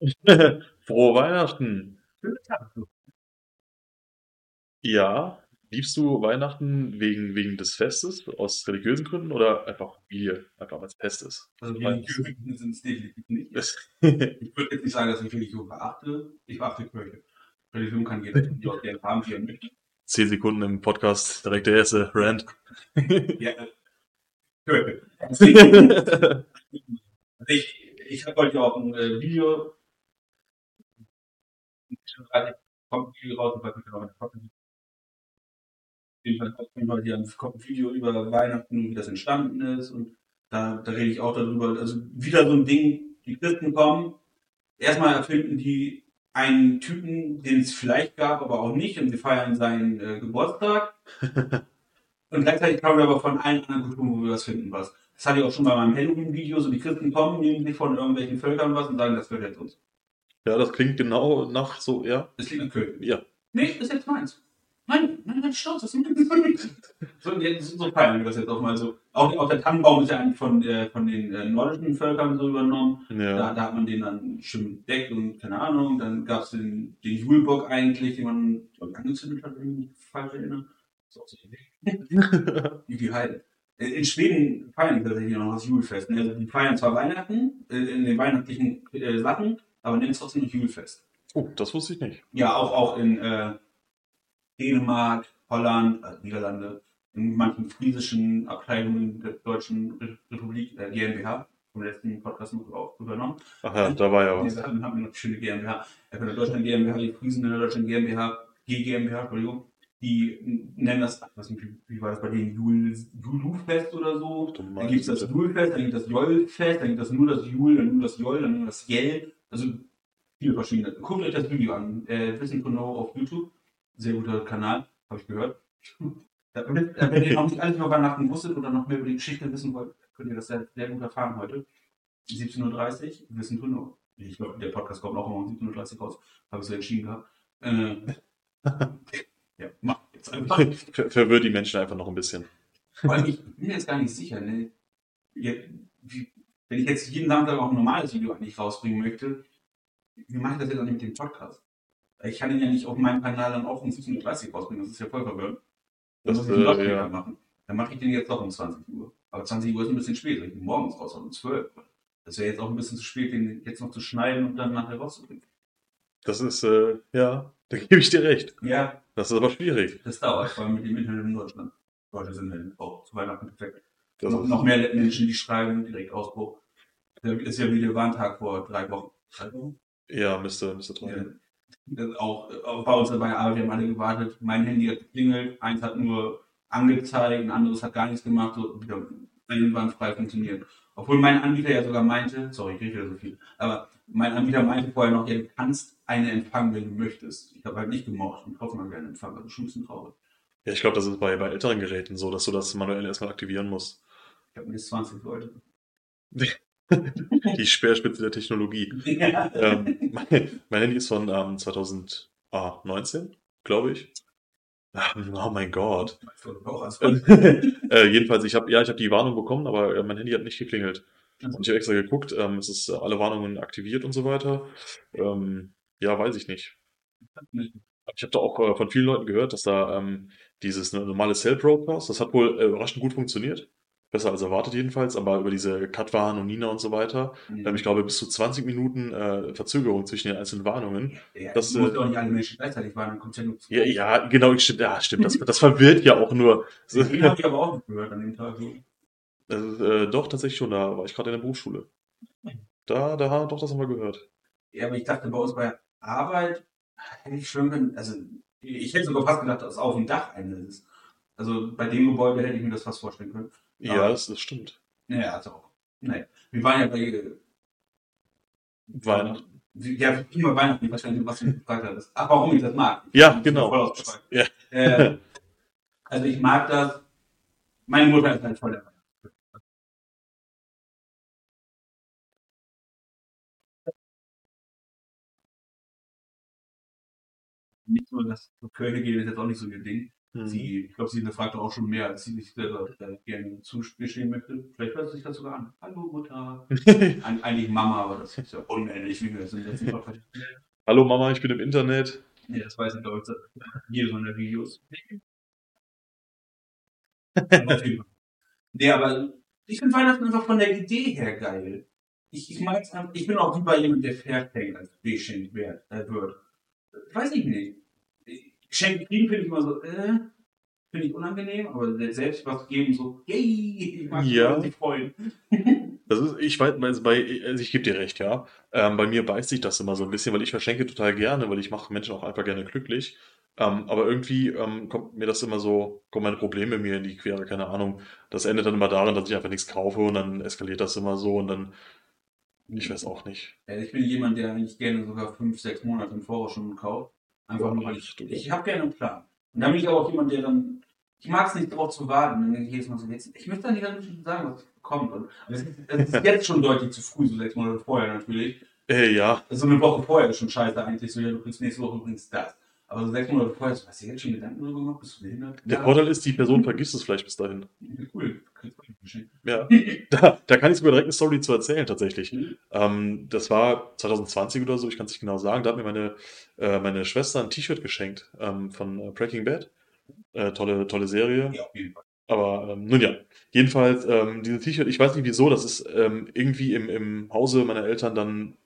Frohe Weihnachten! Ja, liebst du Weihnachten wegen, wegen des Festes, aus religiösen Gründen oder einfach Familie, einfach weil es Fest ist? Also Weil- religiöse Gründe sind es definitiv nicht. Ich würde jetzt nicht sagen, dass ich Religion verachte. Ich verachte Kirche. Religion kann jeder die auch gerne haben, wie er möchte. Zehn Sekunden im Podcast, direkt der erste Rant. Ja, äh, Kirche. Also ich, ich habe heute auch ein äh, Video. Kommt ein Video raus, ich weiß nicht genau, wann das kommt. Auf jeden Fall kommt heute hier ein, Video über Weihnachten, wie das entstanden ist. Und da, da rede ich auch darüber. Also wieder so ein Ding, die Christen kommen. Erstmal erfinden die einen Typen, den es vielleicht gab, aber auch nicht. Und wir feiern seinen äh, Geburtstag. Und gleichzeitig kommen wir aber von allen anderen Kulturen, wo wir was finden, was. Das hatte ich auch schon bei meinem Halloween-Video, so die Christen kommen, nehmen sich von irgendwelchen Völkern was und sagen, das gehört jetzt uns. Ja, das klingt genau nach so, ja. Das liegt an Köln. Ja. Nee, das ist jetzt meins. Nein, nein, nein, stolz, das ist meins. so, jetzt, so feiern wir das jetzt auch mal so. Auch, auch der Tannenbaum ist ja eigentlich von, äh, von den äh, nordischen Völkern so übernommen. Da, Ja. da hat man den dann schön bedeckt und keine Ahnung. Dann gab es den, den Julbock eigentlich, den man glaub angezündet hat, wenn ich mich falsch erinnere. Das ist auch so eine. Wie die Heide. In in Schweden feiern die tatsächlich noch das Julfest. ne? Also die feiern zwar Weihnachten, äh, in den weihnachtlichen äh, Sachen, aber nennen es trotzdem noch Julfest. Oh, das wusste ich nicht. Ja, auch, auch in äh, Dänemark, Holland, äh, Niederlande, in manchen friesischen Abteilungen der Deutschen Re Republik, äh, GmbH, vom letzten Podcast noch auch übernommen. Ach ja, da war ja was. Sachen haben wir noch schöne GmbH. Äh, der Deutschland GmbH, die Friesen in der Deutschland GmbH, GmbH, Entschuldigung, die nennen das, weiß nicht, wie, war das bei denen, Jul, Julufest oder so. Dann gibt es das Julfest, dann gibt es das Jollfest, dann gibt es nur das Jul, dann nur das Joll, dann nur das Jell. Also viele verschiedene. Guckt euch das Video an. Äh, Wissen to Know auf YouTube. Sehr guter Kanal, habe ich gehört. Wenn ihr noch nicht alles über Weihnachten wusstet oder noch mehr über die Geschichte wissen wollt, könnt ihr das sehr, sehr gut erfahren heute. 17.30 Uhr, Wissen to Know. Ich glaube, der Podcast kommt auch immer um 17.30 Uhr raus. Habe ich so entschieden gehabt. Äh, ja, mach jetzt einfach. Ver verwirrt die Menschen einfach noch ein bisschen. Allem, ich bin mir jetzt gar nicht sicher, ne? Ja, wie, wenn ich jetzt jeden Samstag auch ein normales Video eigentlich rausbringen möchte, wie mache ich das jetzt dann mit dem Podcast? Ich kann ihn ja nicht auf meinem Kanal dann auch um 17.30 Uhr rausbringen, das ist ja voll verwirrend. Dann Das, muss ich äh, noch später ja. machen. Dann mache ich den jetzt doch um 20 Uhr. Aber 20 Uhr ist ein bisschen spät, ich ihn morgens raus um 12 Uhr. Das wäre jetzt auch ein bisschen zu spät, den jetzt noch zu schneiden und dann nachher rauszubringen. Das ist, äh, ja, da gebe ich dir recht. Ja, Das ist aber schwierig. das dauert, vor allem mit dem Internet in Deutschland. Leute sind ja auch zu Weihnachten perfekt. Das noch, noch mehr Menschen, die schreiben, direkt Ausbruch. Das ist ja wie der Warntag vor drei Wochen. Drei Wochen? ja, müsste, müsste Ja. dran. Das auch, auch bei uns bei der Arbeit, wir haben alle gewartet. Mein Handy hat geklingelt, eins hat nur angezeigt, ein anderes hat gar nichts gemacht, so wieder einwandfrei funktioniert. Obwohl mein Anbieter ja sogar meinte, sorry, ich rede so viel, aber mein Anbieter meinte vorher noch, ja, du kannst eine empfangen, wenn du möchtest. Ich habe halt nicht gemocht und trotzdem mal gerne empfangen, also schon ein bisschen traurig. Ja, ich glaube, das ist bei, bei älteren Geräten so, dass du das manuell erstmal aktivieren musst. Ich habe mir jetzt 20 Leute. Die Speerspitze der Technologie. ja. ähm, mein, mein Handy ist von ähm, 2019, glaube ich. Ah, Oh mein Gott. Äh, jedenfalls, ich habe ja, ich habe die Warnung bekommen, aber äh, mein Handy hat nicht geklingelt. Und ich habe extra geguckt, ähm, es ist äh, alle Warnungen aktiviert und so weiter. Ähm, ja, weiß ich nicht. Ich habe da auch äh, von vielen Leuten gehört, dass da ähm, dieses ne, normale Cell Broadcast, das hat wohl äh, überraschend gut funktioniert. Besser als erwartet jedenfalls, aber über diese Katwan und Nina und so weiter, ähm, ich glaube, bis zu 20 Minuten äh, Verzögerung zwischen den einzelnen Warnungen. Ja, Das, muss äh, auch nicht alle Menschen gleichzeitig waren, dann kommt ja nur zu. Ja, ja, genau, stimmt, ja, stimmt. Das, das verwirrt ja auch nur. Den habe ich aber auch nicht gehört an dem Tag. So. Also, äh, doch, tatsächlich schon, da war ich gerade in der Berufsschule. Da, da, doch, das haben wir gehört. Ja, aber ich dachte, bei uns bei Arbeit hätte ich schon, also ich hätte sogar fast gedacht, dass auf dem Dach eine ist. Also bei dem Gebäude hätte ich mir das fast vorstellen können. Ja, das, das stimmt. Naja, also auch. Nee. Wir waren ja bei äh, Weihnachten. Ja, immer Weihnachten, ich weiß gar nicht, was du gefragt hattest. Ach, warum ich das mag. Ja, Ich bin genau. Ja. Äh, also ich mag das. Meine Mutter ist halt voll der. Nicht so, dass zur Kirche gehen ist jetzt auch nicht so ihr Ding. Mhm. Sie, ich glaube, sie hinterfragt auch schon mehr, als sie sich selber äh, gerne zugestehen möchte. Vielleicht hört sie sich das sogar an. Hallo Mutter. Eig eigentlich Mama, aber das ist ja unendlich, wie wir das Podcast Hallo Mama, ich bin im Internet. Nee, das weiß ich, glaube ich, hier so in der Videos. nee, aber ich finde Weihnachten einfach von der Idee her geil. Ich, ich, mag's, ich bin auch lieber jemand, der verschenkt, als wird. Äh, wird. Weiß ich nicht. Geschenke kriegen finde ich immer so, äh, finde ich unangenehm, aber selbst was geben, so, yay, ich mag Ja. sich freuen. Das ist, ich weiß, also bei, also ich gebe dir recht, ja. Ähm, bei mir beißt sich das immer so ein bisschen, weil ich verschenke total gerne, weil ich mache Menschen auch einfach gerne glücklich. Ähm, aber irgendwie ähm, kommt mir das immer so, kommen meine Probleme mir in die Quere, keine Ahnung. Das endet dann immer darin, dass ich einfach nichts kaufe und dann eskaliert das immer so und dann, ich weiß auch nicht. Also ich bin jemand, der eigentlich gerne sogar fünf, sechs Monate im Voraus schon kauft. Einfach nur, ich, ich habe gerne einen Plan. Und dann bin ich auch jemand, der dann, ich mag es nicht drauf zu warten. Dann denke ich jedes Mal so, jetzt, ich möchte dann Menschen sagen, was kommt. Und ist, es ist jetzt schon deutlich zu früh, so sechs Monate vorher natürlich. Äh, ja, So eine Woche vorher ist schon scheiße eigentlich, so, ja, du kriegst nächste Woche übrigens das. Aber so sechs Monate vorher, hast du jetzt schon Gedanken darüber gemacht? Bist du behindert? der Vorteil ist, die Person vergisst es vielleicht bis dahin. Cool. Ja, da, da kann ich sogar direkt eine Story zu erzählen, tatsächlich. Mhm. Ähm, das war 2020 oder so, ich kann es nicht genau sagen. Da hat mir meine, äh, meine Schwester ein T-Shirt geschenkt ähm, von äh, Breaking Bad. Äh, tolle, tolle Serie. Ja, auf jeden Fall. Aber ähm, nun ja, jedenfalls ähm, dieses T-Shirt, ich weiß nicht wieso, das ist ähm, irgendwie im, im Hause meiner Eltern dann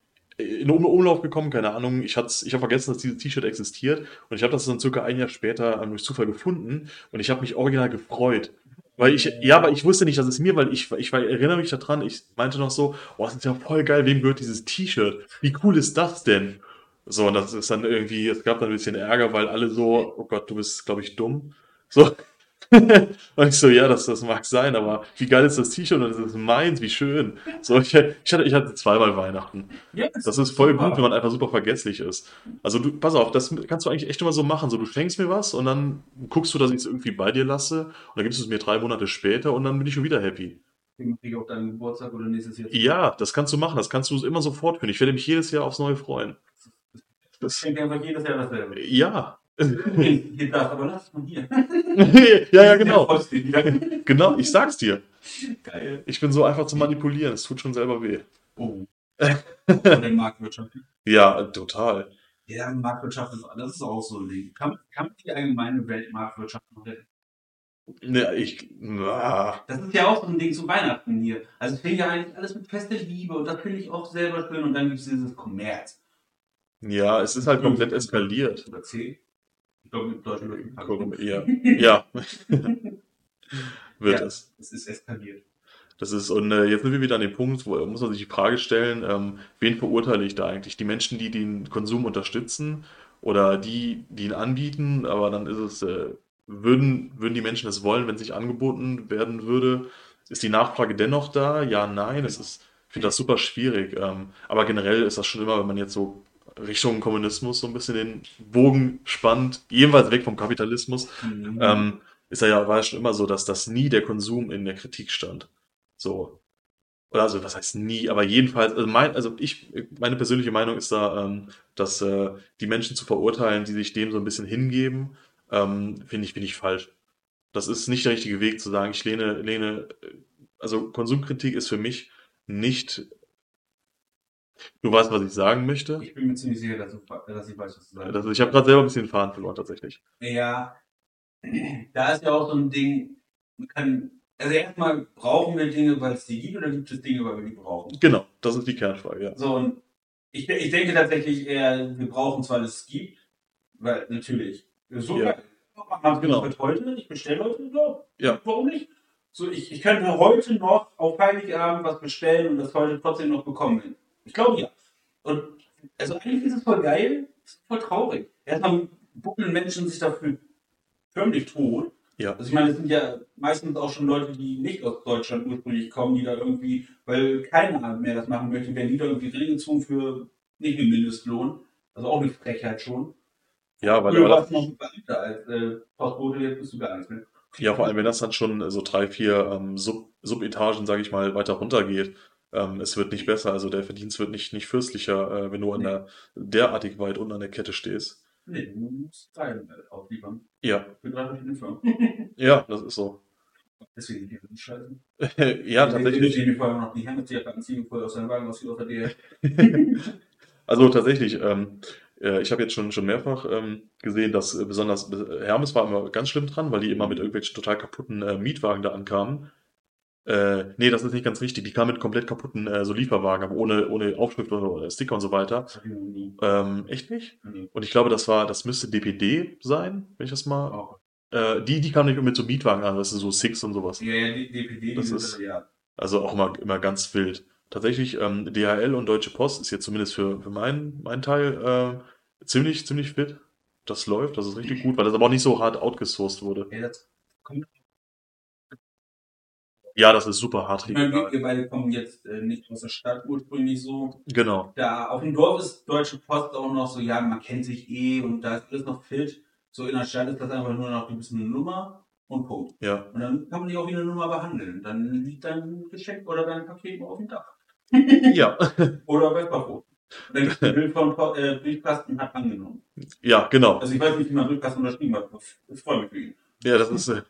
in Um- Umlauf gekommen, keine Ahnung. Ich, ich habe vergessen, dass dieses T-Shirt existiert und ich habe das dann circa ein Jahr später ähm, durch Zufall gefunden und ich habe mich original gefreut. Weil ich, ja, aber ich wusste nicht, dass es mir, weil ich, ich war- erinnere mich daran, ich meinte noch so, oh, das ist ja voll geil, wem gehört dieses T-Shirt? Wie cool ist das denn? So, und das ist dann irgendwie, es gab dann ein bisschen Ärger, weil alle so, oh Gott, du bist, glaube ich, dumm. So. und ich so, ja, das, das mag sein, aber wie geil ist das T-Shirt und das ist meins, wie schön. So, ich, ich, hatte, ich hatte zweimal Weihnachten. Ja, Das ist voll gut, wenn man einfach super vergesslich ist. Also du, pass auf, das kannst du eigentlich echt immer so machen. So, du schenkst mir was und dann guckst du, dass ich es irgendwie bei dir lasse und dann gibst du es mir drei Monate später und dann bin ich schon wieder happy. Kriege ich auf deinen Geburtstag oder nächstes Jahr. Ja, das kannst du machen, das kannst du immer sofort führen. Ich werde mich jedes Jahr aufs Neue freuen. Das, schenke einfach jedes Jahr dasselbe. ja. Das, aber lass es mal hier. ja, ja, genau. Genau, ich sag's dir. Geil. Ich bin so einfach zu manipulieren, es tut schon selber weh. Oh. Von der Marktwirtschaft. Ja, total. Ja, Marktwirtschaft ist, das ist auch so ein Ding. Kann, kann man die allgemeine Weltmarktwirtschaft noch retten? Ja, ich. Ah, Das ist ja auch so ein Ding zu Weihnachten hier. Also es fängt ja eigentlich alles mit fester Liebe und das finde ich auch selber schön und dann gibt es dieses Kommerz. ja, es ist halt komplett eskaliert. Oder C. Ich glaube, mit Ja, ja. wird Ja. es. Es ist eskaliert. Das ist, und äh, jetzt sind wir wieder an dem Punkt, wo muss man sich die Frage stellen, ähm, wen verurteile ich da eigentlich? Die Menschen, die den Konsum unterstützen oder die, die ihn anbieten, aber dann ist es, äh, würden, würden die Menschen es wollen, wenn es nicht angeboten werden würde? Ist die Nachfrage dennoch da? Ja, nein, es ist, ich finde das super schwierig. Ähm, aber generell ist das schon immer, wenn man jetzt so Richtung Kommunismus so ein bisschen den Bogen spannt, jedenfalls weg vom Kapitalismus, Mhm. ähm, ist ja, war ja schon immer so, dass das nie der Konsum in der Kritik stand. So. Oder also, was heißt nie, aber jedenfalls, also, mein, also ich, meine persönliche Meinung ist da, ähm, dass äh, die Menschen zu verurteilen, die sich dem so ein bisschen hingeben, ähm, finde ich, finde ich falsch. Das ist nicht der richtige Weg zu sagen, ich lehne, lehne, also Konsumkritik ist für mich nicht, du weißt, was ich sagen möchte. Ich bin mir ziemlich sicher, dass, du, dass ich weiß, was du sagst. Das, ich habe gerade selber ein bisschen den Faden verloren, tatsächlich. Ja, da ist ja auch so ein Ding, man kann, also erstmal brauchen wir Dinge, weil es die gibt, oder gibt es Dinge, weil wir die brauchen? Genau, das ist die Kernfrage, ja. So, und ich, ich denke tatsächlich eher, wir brauchen es, weil es gibt, weil natürlich, so Ja. Man Genau. genau. heute, ich bestelle heute, ja, Ja. warum nicht? So, ich, ich könnte heute noch auf Heiligabend was bestellen und das heute trotzdem noch bekommen. Ich glaube ja. Und also eigentlich ist es voll geil, es ist voll traurig. Erstmal buckeln Menschen sich dafür förmlich tot. Ja. Also ich meine, es sind ja meistens auch schon Leute, die nicht aus Deutschland ursprünglich kommen, die da irgendwie, weil keiner mehr das machen möchte, werden die da irgendwie reingezogen für nicht einen Mindestlohn. Also auch eine Frechheit schon. Ja, weil, weil warst du noch Beamter als äh, Postbote, jetzt bist du gar nichts mehr. Ja, vor allem, wenn das dann schon so drei, vier ähm, Sub Subetagen, sage ich mal, weiter runter geht. Ähm, es wird nicht besser, also der Verdienst wird nicht, nicht fürstlicher, äh, wenn du an der derartig weit unten an der Kette stehst. Nee, du musst Teilen äh, aufliefern. Ja. Für drei verschiedene Firmen. Ja, das ist so. Deswegen die sind scheiße. ja, tatsächlich. Die vorher noch die Hemmetsjacke anziehen, bevor er aus seinem Wagen aussieht, außer dir. Also tatsächlich, ähm, äh, ich habe jetzt schon, schon mehrfach ähm, gesehen, dass äh, besonders äh, Hermes war immer ganz schlimm dran, weil die immer mit irgendwelchen total kaputten äh, Mietwagen da ankamen. Äh, nee, das ist nicht ganz richtig. Die kamen mit komplett kaputten äh, so Lieferwagen, aber ohne, ohne Aufschrift oder, Sticker und so weiter. Nie. Ähm, echt nicht? Nee. Und ich glaube, das war, das müsste DPD sein, wenn ich das mal. Auch. Äh, die, die kamen nicht mit so Mietwagen an, das ist so Six und sowas. Ja, ja, die DPD, Das die ist- sind, ja. Also auch immer, immer ganz wild. Tatsächlich, ähm, DHL und Deutsche Post ist jetzt zumindest für, für meinen, meinen Teil äh, ziemlich, ziemlich fit. Das läuft, das ist richtig gut, weil das aber auch nicht so hart outgesourced wurde. ja das kommt. Ja, das ist super hart Ich meine, wir, regional. beide kommen jetzt äh, nicht aus der Stadt ursprünglich so. Genau. Da auf dem Dorf ist Deutsche Post auch noch so, ja, man kennt sich eh und da ist alles noch fit. So in der Stadt ist das einfach nur noch, du bist eine Nummer und Punkt. Ja. Und dann kann man dich auch wie eine Nummer behandeln. Dann liegt dein Geschenk oder dein Paket auf dem Dach. Ja. Oder bei. Und dann gibt ein Bild von äh, Briefkasten hat angenommen. Ja, genau. Also ich weiß nicht, wie man Briefkasten unterschrieben hat. Ich freue mich für ihn. Ja, das ist, äh,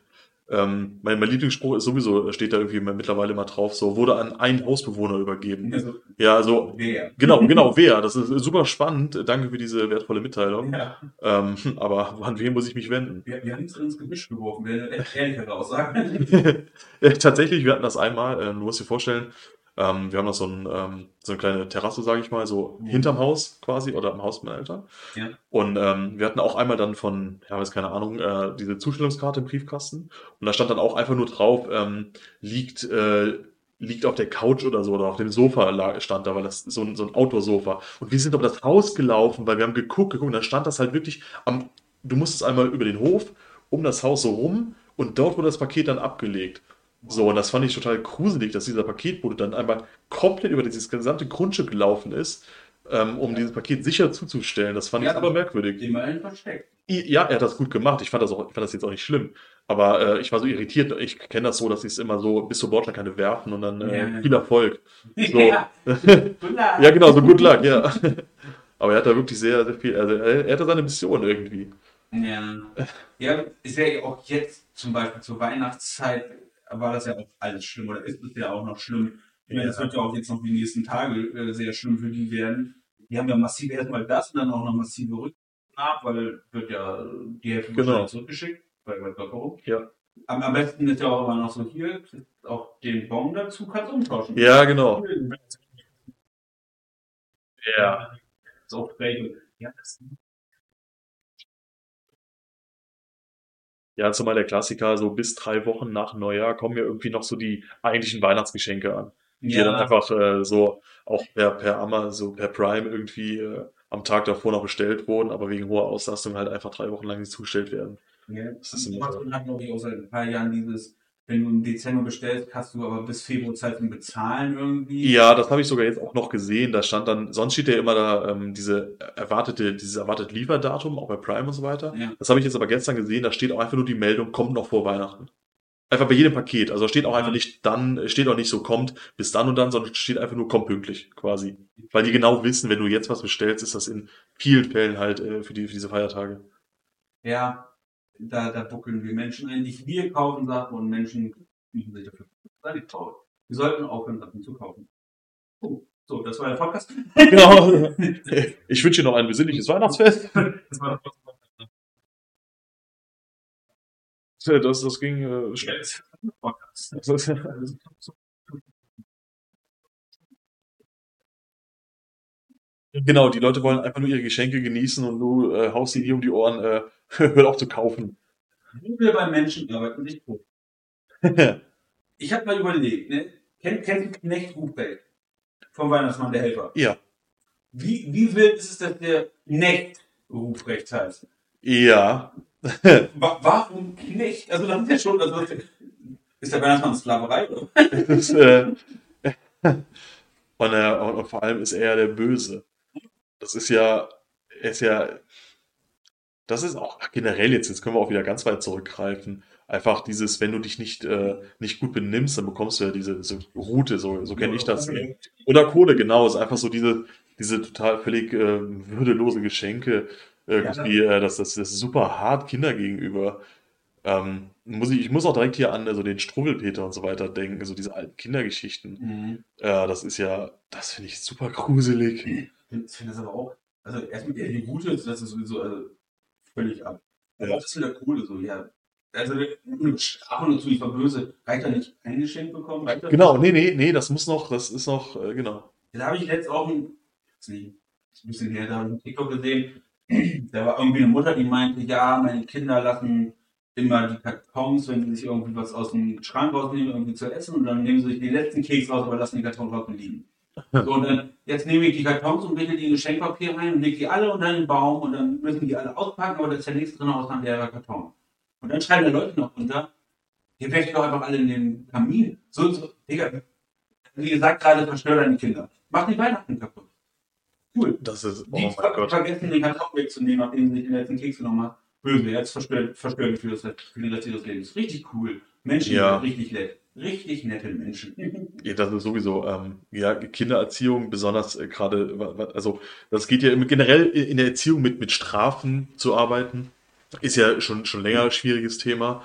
ähm, mein, mein Lieblingsspruch ist sowieso, steht da irgendwie mittlerweile immer drauf, so, wurde an einen Hausbewohner übergeben. Also, Ja, also, wer? genau, genau, wer? Das ist super spannend. Danke für diese wertvolle Mitteilung. Ja. Ähm, aber an wen muss ich mich wenden? Wir, wir haben es ins Gebüsch geworfen, wäre eine ehrlichere Aussage. Äh, Tatsächlich, wir hatten das einmal, äh, du musst dir vorstellen, ähm, wir haben noch so, ein, ähm, so eine kleine Terrasse, sage ich mal, so Mhm. hinterm Haus quasi oder am Haus meiner Eltern. Ja. Und ähm, wir hatten auch einmal dann von, ja, weiß keine Ahnung, äh, diese Zustellungskarte im Briefkasten. Und da stand dann auch einfach nur drauf, ähm, liegt, äh, liegt auf der Couch oder so oder auf dem Sofa stand da, weil das so ein, so ein Outdoor-Sofa. Und wir sind über das Haus gelaufen, weil wir haben geguckt, geguckt, und da stand das halt wirklich am, du musstest einmal über den Hof, um das Haus so rum und dort wurde das Paket dann abgelegt. So, und das fand ich total gruselig, dass dieser Paketbote dann einmal komplett über dieses gesamte Grundstück gelaufen ist, ähm, um Ja. dieses Paket sicher zuzustellen. Das fand Ja. ich aber merkwürdig. Immerhin versteckt. Ja, er hat das gut gemacht. Ich fand das auch, ich fand das jetzt auch nicht schlimm. Aber äh, ich war so irritiert. Ich kenne das so, dass sie es immer so bis zur Bordsteinkante werfen und dann äh, Ja. viel Erfolg. So. Ja. Ja, genau, so good luck, ja. Aber er hat da wirklich sehr, sehr viel, also er, er hatte seine Mission irgendwie. Ja. ja, ist ja auch jetzt zum Beispiel zur Weihnachtszeit war das ja auch alles schlimm oder ist es ja auch noch schlimm. Ich meine, das wird ja auch jetzt noch die nächsten Tage äh, sehr schlimm für die werden. Die haben ja massiv erstmal das und dann auch noch massive Rücken nach, weil wird ja die Hälfte Genau. zurückgeschickt bei der Bevölkerung. Ja. Am, am besten ist ja auch immer noch so hier, auch den Bon dazu kannst du umtauschen. Ja, genau. Ja. So. Ja, das Ja, zumal der Klassiker, so bis drei Wochen nach Neujahr kommen ja irgendwie noch so die eigentlichen Weihnachtsgeschenke an. Die ja. dann einfach äh, so auch per, per Amazon, so per Prime irgendwie äh, am Tag davor noch bestellt wurden, aber wegen hoher Auslastung halt einfach drei Wochen lang nicht zugestellt werden. Ja, Das ist immer glaube ich, auch seit ein paar Jahren dieses, wenn du im Dezember bestellst, hast du aber bis Februar Zeit zum Bezahlen irgendwie. Ja, das habe ich sogar jetzt auch noch gesehen. Da stand dann, sonst steht ja immer da ähm, diese erwartete, dieses erwartete Lieferdatum, auch bei Prime und so weiter. Ja. Das habe ich jetzt aber gestern gesehen, da steht auch einfach nur die Meldung, kommt noch vor Weihnachten. Einfach bei jedem Paket. Also steht auch einfach Ja. nicht dann, steht auch nicht so, kommt bis dann und dann, sondern steht einfach nur, kommt pünktlich, quasi. Weil die genau wissen, wenn du jetzt was bestellst, ist das in vielen Fällen halt äh, für, die, für diese Feiertage. Ja, da, da buckeln wir Menschen ein. Nicht wir kaufen Sachen und Menschen müssen sich dafür traurig. Wir sollten aufhören, Sachen zu kaufen. Oh, so, das war der Podcast. Genau. Ich wünsche dir noch ein besinnliches Weihnachtsfest. Das war der Das, das ging äh, schnell. Podcast. Das Genau, die Leute wollen einfach nur ihre Geschenke genießen und du äh, haust ihnen hier um die Ohren, äh, hör auf zu kaufen. Wo wir bei Menschen arbeiten, nicht gut. Ich habe mal überlegt, ne? Kennt, kennt Knecht Ruprecht? Vom Weihnachtsmann, der Helfer. ja. Wie, wie wild ist es, dass der Knecht Ruprecht heißt? Ja. Wa warum Knecht? Also das ist ja schon, also ist der Weihnachtsmann Sklaverei, oder? Ist, äh, und, äh, und, und vor allem ist er ja der Böse. Das ist ja, er ist ja, das ist auch generell jetzt, jetzt können wir auch wieder ganz weit zurückgreifen. Einfach dieses, wenn du dich nicht, äh, nicht gut benimmst, dann bekommst du ja diese, diese Route, so, so kenne ich das. Oder Kohle, genau, ist einfach so diese, diese total völlig äh, würdelose Geschenke. Irgendwie, äh, das, das, das ist super hart Kinder gegenüber. Ähm, muss ich, ich muss auch direkt hier an also den Struwwelpeter und so weiter denken, so diese alten Kindergeschichten. Mhm. Äh, das ist ja, das finde ich super gruselig. Ich finde das aber auch, also erstmal die Gute, das ist sowieso also, völlig ab. Ja. das mit der Kohle so, ja. Also eine Strafe dazu, ich war böse, reicht da nicht ein Geschenk bekommen? Genau, nee, nee, nee, das muss noch, das ist noch, äh, genau. Da habe ich jetzt auch ein, ist ein bisschen her, da habe ich einen TikTok gesehen, da war irgendwie eine Mutter, die meinte, ja, meine Kinder lassen immer die Kartons, wenn sie sich irgendwie was aus dem Schrank rausnehmen, irgendwie zu essen und dann nehmen sie sich den letzten Keks raus, aber lassen die Kartons draußen liegen. So, und dann, jetzt nehme ich die Kartons und wickel die in Geschenkpapier rein und leg die alle unter den Baum und dann müssen die alle auspacken, aber da ist der nächste drin aus einem leerer Karton. Und dann schreiben da Leute noch runter, ihr werft doch einfach alle in den Kamin. So, so, Digga, wie gesagt, gerade zerstört deine Kinder. Mach die Weihnachten kaputt. Cool. Das ist, oh Die mein ver Gott. vergessen, den Karton wegzunehmen, nachdem sie sich den letzten Keks genommen hat. Böse, jetzt verstört, verstört für, das, für den Rest ihres Lebens. Richtig cool. Menschen, Ja. richtig nett. Richtig nette Menschen. Ja, das ist sowieso, ähm, ja, Kindererziehung, besonders äh, gerade, also das geht ja generell in der Erziehung mit, mit Strafen zu arbeiten, ist ja schon, schon länger ein schwieriges Thema.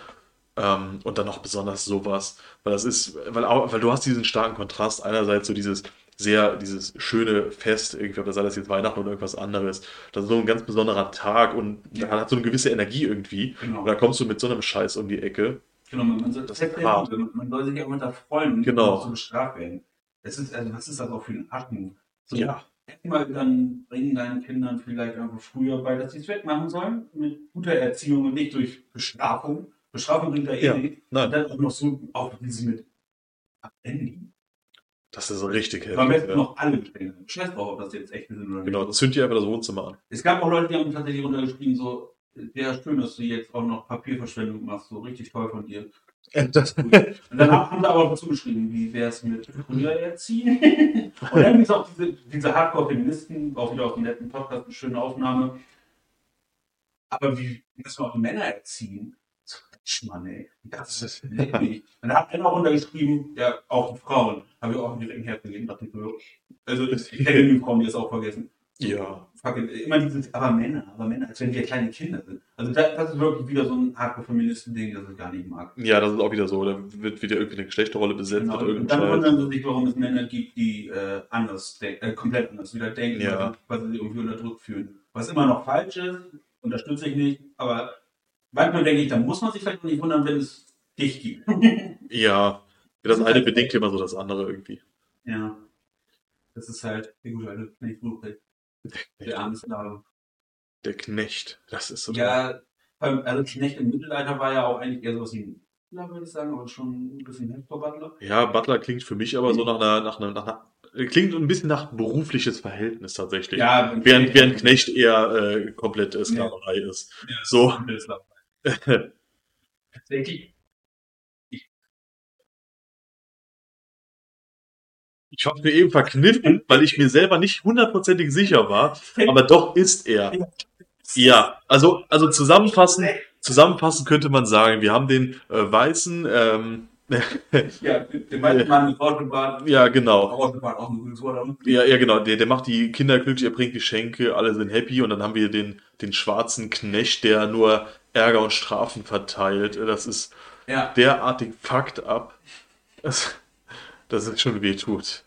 Ähm, und dann noch besonders sowas, weil das ist, weil, auch, weil du hast diesen starken Kontrast, einerseits so dieses sehr, dieses schöne Fest, irgendwie, ob das sei das jetzt Weihnachten oder irgendwas anderes, das ist so ein ganz besonderer Tag und Ja. hat so eine gewisse Energie irgendwie. Genau. Und dann kommst du mit so einem Scheiß um die Ecke. Genau, man, soll, Das hart. man, man soll sich auch mit da freuen nicht Genau. so bestraft werden. Das ist, also, was ist das auch für ein Arten? So, Ja. Erstmal dann bringen deinen Kindern vielleicht einfach früher bei, dass sie es wegmachen sollen, mit guter Erziehung und nicht durch Bestrafung. Bestrafung bringt da eh Ja, nichts. nein. Und dann auch noch so, auch wie sie mit Handy. Das ist richtig Am besten ja. noch alle Geschenke. Scheiß drauf, ob das jetzt echt sind oder nicht. Genau, zünd dir einfach das Wohnzimmer an. Es gab auch Leute, die haben tatsächlich runtergeschrieben, so, ja, schön, dass du jetzt auch noch Papierverschwendung machst, so richtig toll von dir. Das, Und dann haben sie aber auch dazu geschrieben, wie wäre es mit früher erziehen? Und dann gibt es auch diese, diese Hardcore-Feministen, auch wieder aus dem letzten Podcast, eine schöne Aufnahme. Aber wie müssen wir auch die Männer erziehen? Mann, ey. Das ist leck mich. Und da hat einer runtergeschrieben, ja, auch die Frauen. Habe ich auch direkt ein Herz gegeben, dachte ich so. Also, ich kenne die Frauen, die das auch vergessen. Ja, Fucking, immer dieses, aber Männer, aber Männer, als wenn wir kleine Kinder sind. Also, das, das ist wirklich wieder so ein Hardcore-Feministen-Ding, das ich gar nicht mag. ja, das ist auch wieder so. Da wird wieder irgendwie eine Geschlechterrolle besetzt Genau. oder Und dann wundern sie sich, warum es Männer gibt, die äh, anders denken, äh, komplett anders wieder denken, Ja. weil sie sich irgendwie unterdrückt fühlen. Was immer noch falsch ist, unterstütze ich nicht, aber manchmal denke ich, da muss man sich vielleicht noch nicht wundern, wenn es dich gibt. Ja, das eine bedingt immer so das andere irgendwie. ja. Das ist halt, der gute alte Ruprecht. Der arme Sklave. Der Knecht, das ist so. Ja, also Knecht im Mittelalter war ja auch eigentlich eher sowas wie ein Butler, würde ich sagen, aber schon ein bisschen Hector-Butler. Ja, Butler klingt für mich aber so nach einer, nach einer, nach einer klingt ein bisschen nach berufliches Verhältnis tatsächlich. Ja, Während, während Knecht eher äh, komplett äh, Sklaverei ist. Ja, So. Tatsächlich. Ich habe mir eben verkniffen, weil ich mir selber nicht hundertprozentig sicher war, aber doch ist er. Ja, also, also zusammenfassend, zusammenfassend könnte man sagen, wir haben den äh, weißen, ähm, Ja, den meisten Mann mit Rauschenbart. ja genau, Rauschenbart auch ein gutes Wort. aber- ja, ja genau, der, der macht die Kinder glücklich, er bringt Geschenke, alle sind happy und dann haben wir den, den schwarzen Knecht, der nur Ärger und Strafen verteilt. Das ist Ja, derartig fucked up, dass, dass es schon weh tut.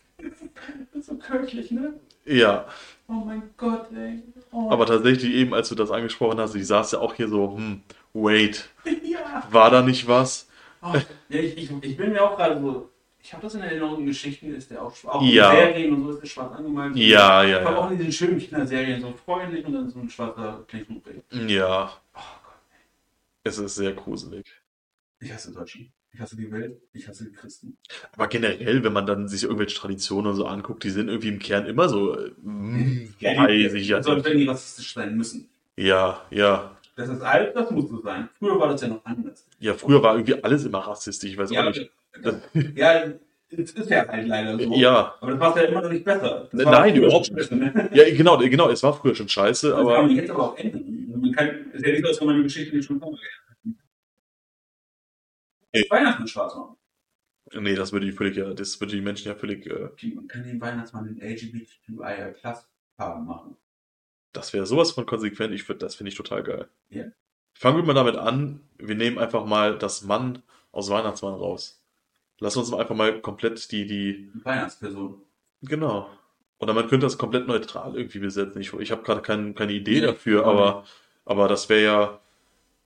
So kirchlich, ne? Ja, Oh mein Gott, ey. Oh. aber tatsächlich eben, als du das angesprochen hast, ich saß ja auch hier so, hm, wait, ja. war da nicht was? Oh, ja ich, ich, ich bin mir auch gerade so. Ich habe das in Erinnerung, in Geschichten ist der auch schwarz. Auch Ja. in Serien und so ist der schwarz angemalt. Ja, ja, Aber auch ja. in diesen schönen Kinderserien so freundlich und dann so ein schwarzer Knechtruprecht. Ja, Oh Gott. es ist sehr gruselig. Ich hasse Deutschen. Ich hasse die Welt. Ich hasse die Christen. Aber generell, wenn man dann sich irgendwelche Traditionen so anguckt, die sind irgendwie im Kern immer so, äh, hm, weiß ich ja Also, nicht. wenn die rassistisch sein müssen. Ja, ja. Das ist alt, das muss so sein. Früher war das ja noch anders. Ja, früher war irgendwie alles immer rassistisch, ich weiß auch Ja, nicht. das, ja, es ist ja halt leider so. Ja, Aber das macht ja immer noch nicht besser. Das Ne- war nein, überhaupt nicht. ne? ja, genau, genau, es war früher schon scheiße, Das kann aber man jetzt aber auch ändern. Man kann, ist ja nicht so, als wenn man die Geschichte nicht schon vorher Nee. Weihnachten Spaß machen. nee, das würde die völlig, ja, das würde die Menschen ja völlig, äh, Okay, Man kann den Weihnachtsmann in LGBTQIA Plus Farben machen. Das wäre sowas von konsequent. Ich würd, das finde ich total geil. Ja. Fangen wir mal damit an. Wir nehmen einfach mal das Mann aus Weihnachtsmann raus. Lass uns einfach mal komplett die, die, Weihnachtsperson. genau. Oder man könnte das komplett neutral irgendwie besetzen. Ich, ich habe gerade kein, keine Idee Nee, dafür, aber, aber das wäre ja,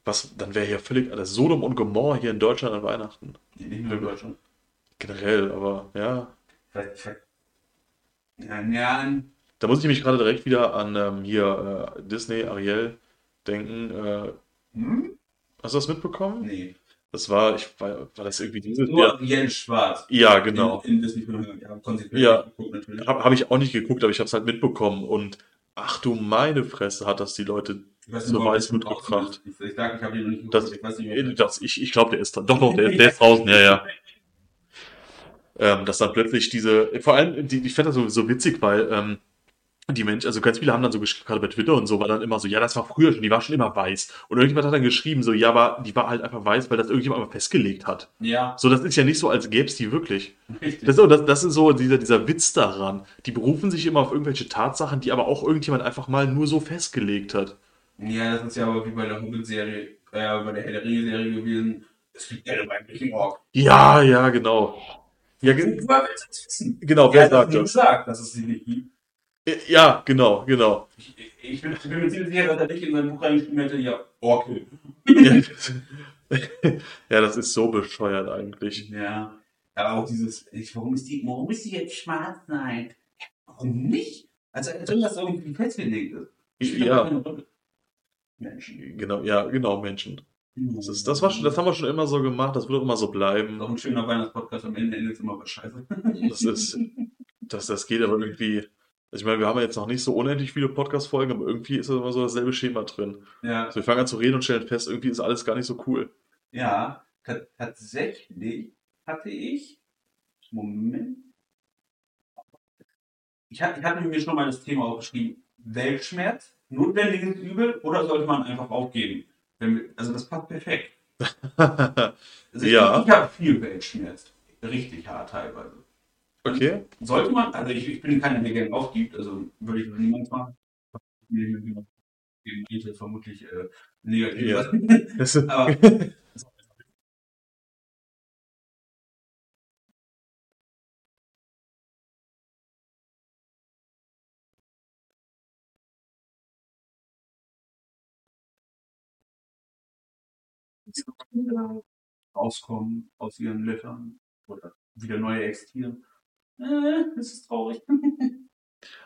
was, dann wäre ja völlig, alles Sodom und Gomorra hier in Deutschland an Weihnachten. Nicht nur in Deutschland. Generell, aber ja. Ja, ja, Da muss ich mich gerade direkt wieder an ähm, hier äh, Disney, Ariel denken. Äh, hm? hast du das mitbekommen? Nee. Das war, ich war, war das irgendwie dieses Nur Jahr? Jens Schwarz. Ja, genau. In, in Disney-Filmen. Ja, Ja. Habe hab ich auch nicht geguckt, aber ich habe es halt mitbekommen. Und ach du meine Fresse, hat das die Leute. Weiß so weiß draußen ist. Ich, ich sag, ich habe den noch nicht. Das, ich weiß nicht, das, ich ich glaube, der ist da. Doch, doch, der, der ist draußen, ja, ja. Ähm, dass dann plötzlich diese, vor allem, die, ich fand das so, so witzig, weil ähm, die Menschen, also ganz viele haben dann so geschrieben, gerade bei Twitter und so, war dann immer so, ja, das war früher schon, die war schon immer weiß. Und irgendjemand hat dann geschrieben, so, ja, aber die war halt einfach weiß, weil das irgendjemand mal festgelegt hat. Ja, So, das ist ja nicht so, als gäbe es die wirklich. richtig. Das ist, so, das, das ist so dieser, dieser Witz daran. Die berufen sich immer auf irgendwelche Tatsachen, die aber auch irgendjemand einfach mal nur so festgelegt hat. Ja, das ist ja aber wie bei der Hobbit-Serie, äh, bei der Herr Ringe-Serie gewesen. Es gibt ja beim Breaking Org. Ja, ja, genau. Ja, ge Woher willst du das wissen? genau, Ja, wer das sagt das? gesagt, dass es sie nicht gibt. Ja, genau, genau. Ich, ich, bin, ich bin mir ziemlich sicher, dass er nicht in sein Buch reingeschrieben hätte, ja, Orkel. Ja, ja, das ist so bescheuert eigentlich. Ja. Aber auch dieses, ich, warum ist die, warum ist die jetzt schwarz? Nein. Warum nicht? Also, als wenn das irgendwie festgelegt ist. spielt Ja. Menschen. Genau, ja, genau, Menschen. Das, ist, das, war schon, das haben wir schon immer so gemacht, das wird auch immer so bleiben. Auch ein schöner Weihnachtspodcast, am Ende endet es immer bei Scheiße. Das ist, das, das geht aber irgendwie. Also ich meine, wir haben ja jetzt noch nicht so unendlich viele Podcast-Folgen, aber irgendwie ist immer so dasselbe Schema drin. Ja. Also wir fangen an zu reden und stellen fest, irgendwie ist alles gar nicht so cool. Ja, ta- tatsächlich hatte ich. Moment. Ich hatte, ich hatte mir schon mal das Thema aufgeschrieben. Weltschmerz, notwendiges Übel oder sollte man einfach aufgeben? Wir, also das passt perfekt. Also Ja. Ich, ich habe viel Weltschmerz. Richtig hart teilweise. Okay. Sollte man, also ich, ich bin keiner, der gerne aufgibt, also würde ich niemals machen. Gegen Rete vermutlich äh, negativ. Ja. Aber rauskommen aus ihren Löchern oder wieder neue existieren. Äh, das ist traurig.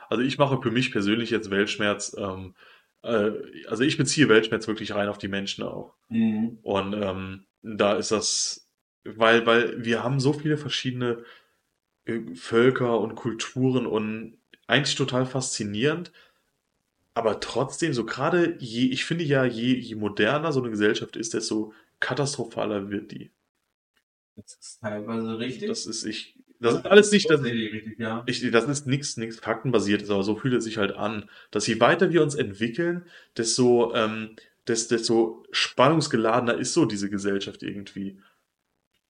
also ich mache für mich persönlich jetzt Weltschmerz. Ähm, äh, also ich beziehe Weltschmerz wirklich rein auf die Menschen auch. Mhm. Und ähm, da ist das, weil, weil wir haben so viele verschiedene äh, Völker und Kulturen und eigentlich total faszinierend. Aber trotzdem, so gerade je, ich finde ja, je, je moderner so eine Gesellschaft ist, desto katastrophaler wird die. Das ist teilweise richtig. Das ist ich, das ist alles nicht, das, ich, das ist nichts, nichts faktenbasiertes, aber so fühlt es sich halt an, dass je weiter wir uns entwickeln, desto, ähm, desto, desto spannungsgeladener ist so diese Gesellschaft irgendwie.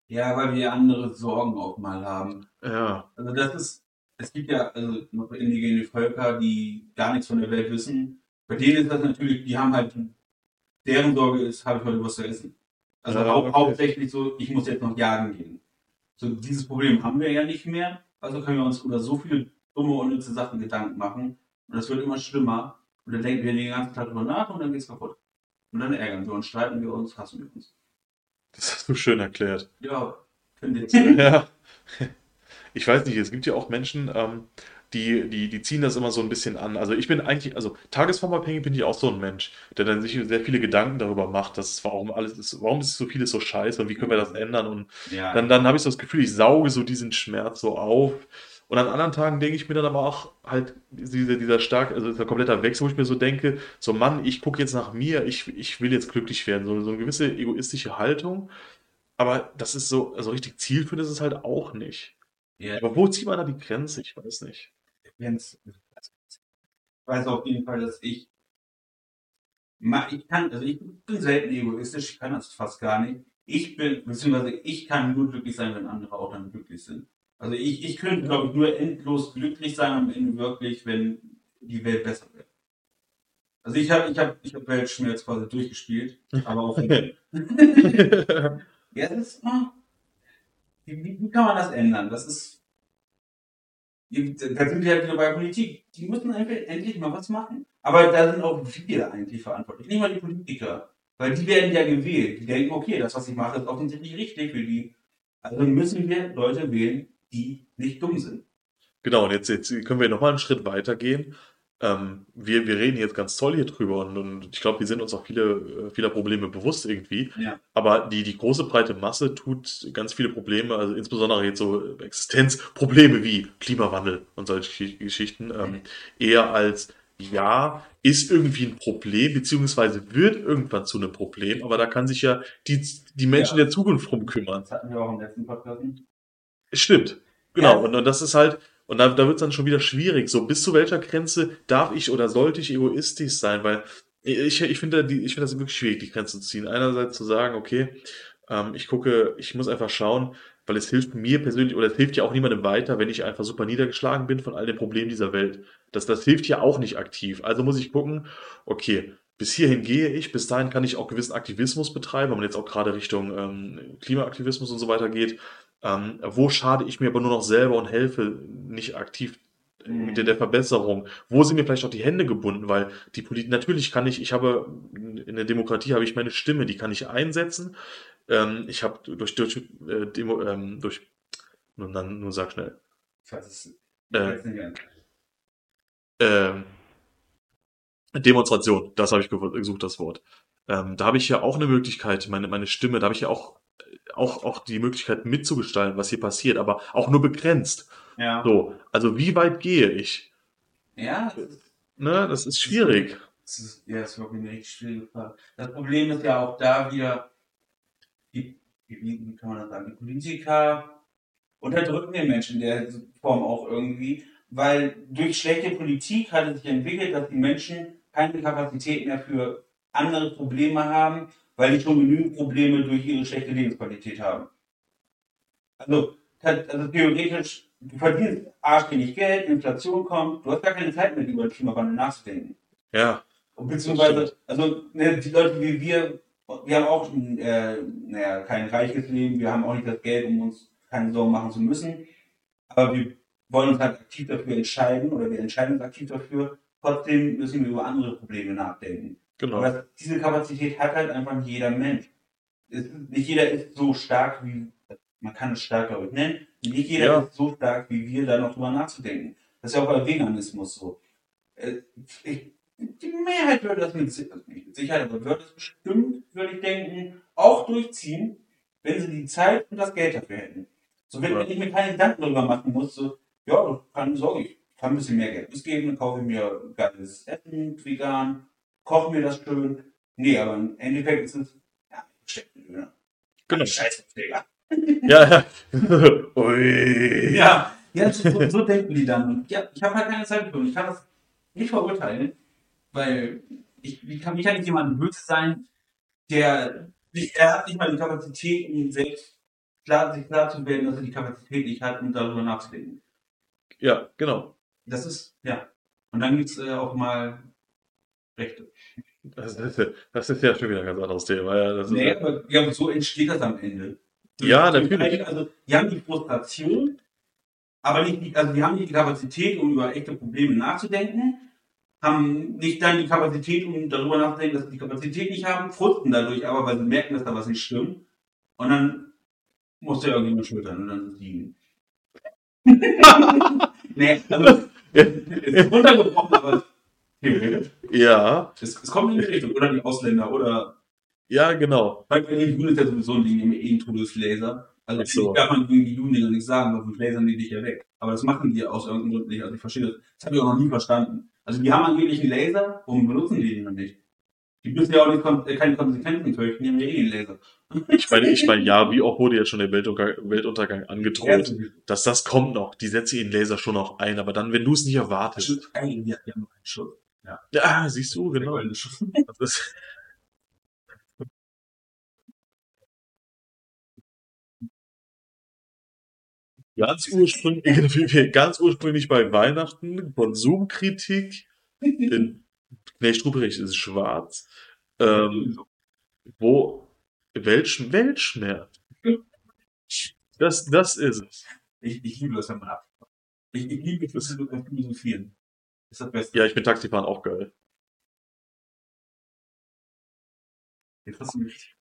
Ja, weil wir andere Sorgen auch mal haben. Ja, Also das ist, es gibt ja also noch indigene Völker, die gar nichts von der Welt wissen. Bei denen ist das natürlich, die haben halt, deren Sorge ist, habe ich heute was zu essen. Also Ja, hau okay. hauptsächlich so, ich muss jetzt noch jagen gehen. So dieses Problem haben wir ja nicht mehr. Also können wir uns über so viele dumme, unnütze Sachen Gedanken machen. Und das wird immer schlimmer. Und dann denken wir den ganzen Tag drüber nach und dann geht's kaputt. Und dann ärgern wir uns, streiten wir uns, hassen wir uns. das hast du schön erklärt. Ja, könnt ihr Ja. Ich weiß nicht, es gibt ja auch Menschen, ähm, die, die, die ziehen das immer so ein bisschen an. Also ich bin eigentlich, also tagesformabhängig bin ich auch so ein Mensch, der dann sich sehr viele Gedanken darüber macht, dass warum alles ist, warum ist so vieles so scheiße und wie können wir das ändern und Ja, dann, dann habe ich so das Gefühl, ich sauge so diesen Schmerz so auf. Und an anderen Tagen denke ich mir dann aber auch halt dieser, dieser stark, also dieser kompletter Wechsel, wo ich mir so denke, so Mann, ich gucke jetzt nach mir, ich, ich will jetzt glücklich werden. So, so eine gewisse egoistische Haltung. Aber das ist so, also richtig zielführend ist es halt auch nicht. ja. Aber wo zieht man da die Grenze? Ich weiß nicht. Jens, ich weiß auf jeden Fall, dass ich, ich kann, also ich bin selten egoistisch, ich kann das fast gar nicht. Ich bin, beziehungsweise ich kann nur glücklich sein, wenn andere auch dann glücklich sind. Also ich, ich könnte, glaube ich, nur endlos glücklich sein am Ende wirklich, wenn die Welt besser wird. Also ich habe ich hab, ich hab Weltschmerz quasi durchgespielt, aber auch. ja, das ist, oh, wie, wie, wie kann man das ändern? Das ist. Da sind wir halt wieder bei Politik. Die müssen endlich mal was machen. Aber da sind auch wir eigentlich verantwortlich. Nicht mal die Politiker. Weil die werden ja gewählt. Die denken, okay, das, was ich mache, ist offensichtlich richtig für die. Also müssen wir Leute wählen, die nicht dumm sind. Genau, und jetzt, jetzt können wir nochmal einen Schritt weitergehen. Ähm, wir, wir reden jetzt ganz toll hier drüber und, und ich glaube, wir sind uns auch viele, äh, vieler Probleme bewusst irgendwie. Ja. Aber die, die große breite Masse tut ganz viele Probleme, also insbesondere jetzt so Existenzprobleme wie Klimawandel und solche Geschichten, ähm, eher als ja, ist irgendwie ein Problem, beziehungsweise wird irgendwann zu einem Problem, aber da kann sich ja die, die Menschen Ja. der Zukunft drum kümmern. Das hatten wir auch im letzten Podcast. Stimmt. Genau. Ja. Und, und das ist halt, und da, da wird es dann schon wieder schwierig. So, bis zu welcher Grenze darf ich oder sollte ich egoistisch sein? Weil ich, ich finde ich finde das wirklich schwierig, die Grenze zu ziehen. Einerseits zu sagen, okay, ähm, ich gucke, ich muss einfach schauen, weil es hilft mir persönlich oder es hilft ja auch niemandem weiter, wenn ich einfach super niedergeschlagen bin von all den Problemen dieser Welt. Das, das hilft ja auch nicht aktiv. Also muss ich gucken, okay, bis hierhin gehe ich, bis dahin kann ich auch gewissen Aktivismus betreiben, wenn man jetzt auch gerade Richtung ähm, Klimaaktivismus und so weiter geht. Ähm, wo schade ich mir aber nur noch selber und helfe nicht aktiv mit der, der Verbesserung? Wo sind mir vielleicht auch die Hände gebunden? Weil die Politik, natürlich kann ich, ich habe, in der Demokratie habe ich meine Stimme, die kann ich einsetzen. Ähm, ich habe durch, durch, äh, Demo, ähm, durch, nun, dann, nur sag schnell, es, Äh, nicht ähm, Demonstration, das habe ich gesucht, das Wort. Ähm, da habe ich ja auch eine Möglichkeit, meine, meine Stimme, da habe ich ja auch, auch, auch die Möglichkeit mitzugestalten, was hier passiert, aber auch nur begrenzt. ja. So, also wie weit gehe ich? Ja, das ist, Ne, das ist schwierig. das ist, ja, das ist wirklich eine richtig schwierige Frage. Das Problem ist ja auch da wieder, die, wie, wie kann man das sagen, die Politiker unterdrücken den Menschen in der Form auch irgendwie, weil durch schlechte Politik hat es sich entwickelt, dass die Menschen keine Kapazität mehr für andere Probleme haben, weil die schon genügend Probleme durch ihre schlechte Lebensqualität haben. Also, also theoretisch, du verdienst arschwenig Geld, Inflation kommt, du hast gar keine Zeit mehr über den Klimawandel nachzudenken. Ja, Und beziehungsweise, also ne, die Leute wie wir, wir haben auch äh, naja, kein reiches Leben, wir haben auch nicht das Geld, um uns keine Sorgen machen zu müssen. Aber wir wollen uns halt aktiv dafür entscheiden oder wir entscheiden uns aktiv dafür. Trotzdem müssen wir über andere Probleme nachdenken. Genau. Das, diese Kapazität hat halt einfach nicht jeder Mensch. Es nicht jeder ist so stark wie, man kann es stark, glaube ich, nennen. Nicht jeder Ja. ist so stark wie wir, da noch drüber nachzudenken. Das ist ja auch bei Veganismus so. Äh, Ich, die Mehrheit würde das mit, Si- also nicht mit Sicherheit, aber würde das bestimmt, würde ich denken, auch durchziehen, wenn sie die Zeit und das Geld dafür hätten. So, wenn Ja. ich mir keine Gedanken darüber machen muss, so, ja, keine Sorge, ich kann ein bisschen mehr Geld ausgeben, dann kaufe ich mir geiles Essen, vegan, koche mir das schön. Nee, aber im Endeffekt ist es, ja, steckt ein Döner. Genau. Scheiße, Digga. Ja, ja. Ui. Ja, ja so, so denken die dann. Und ja, ich habe halt keine Zeit und Ich kann das nicht verurteilen, weil ich, wie kann, wie kann ich jemandem böse sein, der, er hat nicht mal die Kapazität, um selbst klar, sich klar zu werden, dass er die Kapazität nicht hat, um darüber nachzudenken. Ja, genau. Das ist, ja. Und dann gibt's äh, auch mal Rechte. Das ist, ja- das ist ja schon wieder ein ganz anderes Thema. Ja, das Nee, ja, aber ja, so entsteht das am Ende. Ja, natürlich. Also, die haben die Frustration, aber nicht, die- also die haben nicht die Kapazität, um über echte Probleme nachzudenken, haben nicht dann die Kapazität, um darüber nachzudenken, dass sie die Kapazität nicht haben, frusten dadurch aber, weil sie merken, dass da was nicht stimmt. Und dann muss der irgendjemand schultern und dann liegen. nee, also, es ist runtergebrochen, aber theoretisch. Ja, Es, es kommt in die Richtung. Oder die Ausländer oder ja, genau. Weil bei den Juden ist ja sowieso ein Ding, eh ein Todeslaser. Also so. darf man gegen die Juden ja nicht sagen, sonst lasern die dich ja weg. Aber das machen die aus irgendeinem Grund nicht. Also ich verstehe das. Das habe ich auch noch nie verstanden. Also die haben angeblich einen Laser, warum benutzen die den dann nicht? Die müssen ja auch nicht, äh, keine Konsequenzen fürchten, die haben ja eh einen Laser. Ich meine, ich meine, ja, wie auch wurde ja schon der Weltuntergang, Weltuntergang Ja, angedroht. so- Dass das kommt noch. Die setzen ihren Laser schon noch ein, aber dann, wenn du es nicht erwartest. Ey, die haben noch einen Schuss. Ja, siehst du, genau. Das ist, ganz ursprünglich, ganz ursprünglich bei Weihnachten, Konsumkritik in Knecht Ruprecht ist schwarz. Ähm, wo, Welsch, Weltschmerz. Das, das ist es. Ich, ich liebe das, wenn man ab. Ich, ich liebe das Philosophieren. Ist das Beste. Ja, ich bin Taxifahren auch geil. Jetzt hast du mich.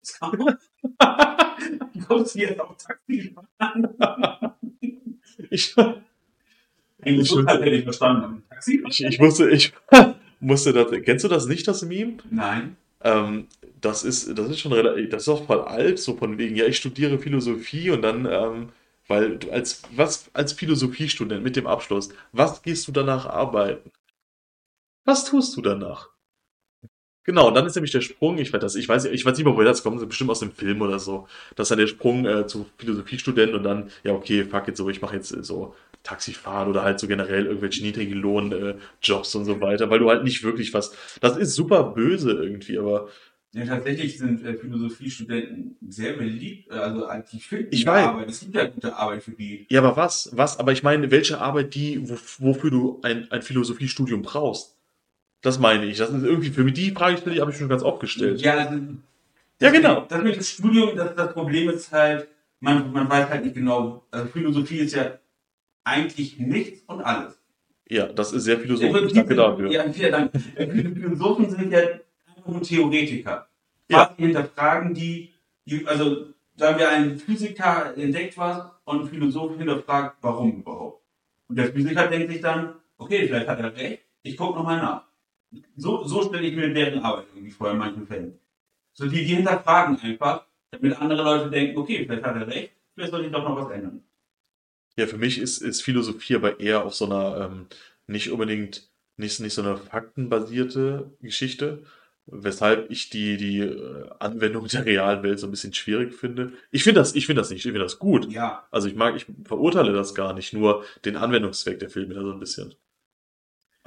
Du kommst hier auf Taxi Ich, Ich- hätte ich verstanden. Taxi? ich, ich musste, ich musste das, kennst du das nicht, das Meme? Nein. Ähm, das ist, das ist schon relativ, das ist auch voll alt, so von wegen, ja, ich studiere Philosophie und dann, ähm, weil du als, was, als Philosophiestudent mit dem Abschluss, was gehst du danach arbeiten? Was tust du danach? Genau, und dann ist nämlich der Sprung, ich weiß das, ich weiß, ich weiß nicht mal, woher das kommt, bestimmt aus dem Film oder so. Das ist dann der Sprung äh, zu Philosophiestudent und dann, ja, okay, fuck jetzt so, ich mache jetzt äh, so Taxifahren oder halt so generell irgendwelche niedrigen Lohn äh, und so weiter, weil du halt nicht wirklich was. Das ist super böse irgendwie, aber Ja, tatsächlich sind äh, Philosophiestudenten sehr beliebt, äh, also äh, die finden Ich weiß. Arbeit. Es gibt ja gute Arbeit für die. Ja, aber was? Was? Aber ich meine, welche Arbeit, die, wo, wofür du ein, ein Philosophiestudium brauchst? Das meine ich. Das ist irgendwie für mich die Frage, die habe ich schon ganz oft gestellt. Ja, das, Ja, genau. Das mit dem Studium, das, das Problem ist halt, man, man weiß halt nicht genau, also Philosophie ist ja eigentlich nichts und alles. Ja, das ist sehr philosophisch. Danke dafür. Ja, vielen Dank. Philosophen sind ja nur Theoretiker. Ja. Quasi hinterfragen die, die, also sagen wir, ein Physiker entdeckt was und ein Philosoph hinterfragt, warum überhaupt. Und der Physiker denkt sich dann, okay, vielleicht hat er recht, ich gucke nochmal nach. So, so stelle ich mir deren Arbeit irgendwie vor in manchen Fällen. So die, die hinterfragen einfach, damit andere Leute denken, okay, vielleicht hat er recht, vielleicht soll ich doch noch was ändern. Ja, für mich ist, ist Philosophie aber eher auf so einer, ähm, nicht unbedingt, nicht, nicht so eine faktenbasierte Geschichte, weshalb ich die, die äh, Anwendung der realen Welt so ein bisschen schwierig finde. Ich finde das, ich finde das nicht, ich finde das gut. Ja, Also ich mag, ich verurteile das gar nicht, nur den Anwendungszweck, der mir da so ein bisschen.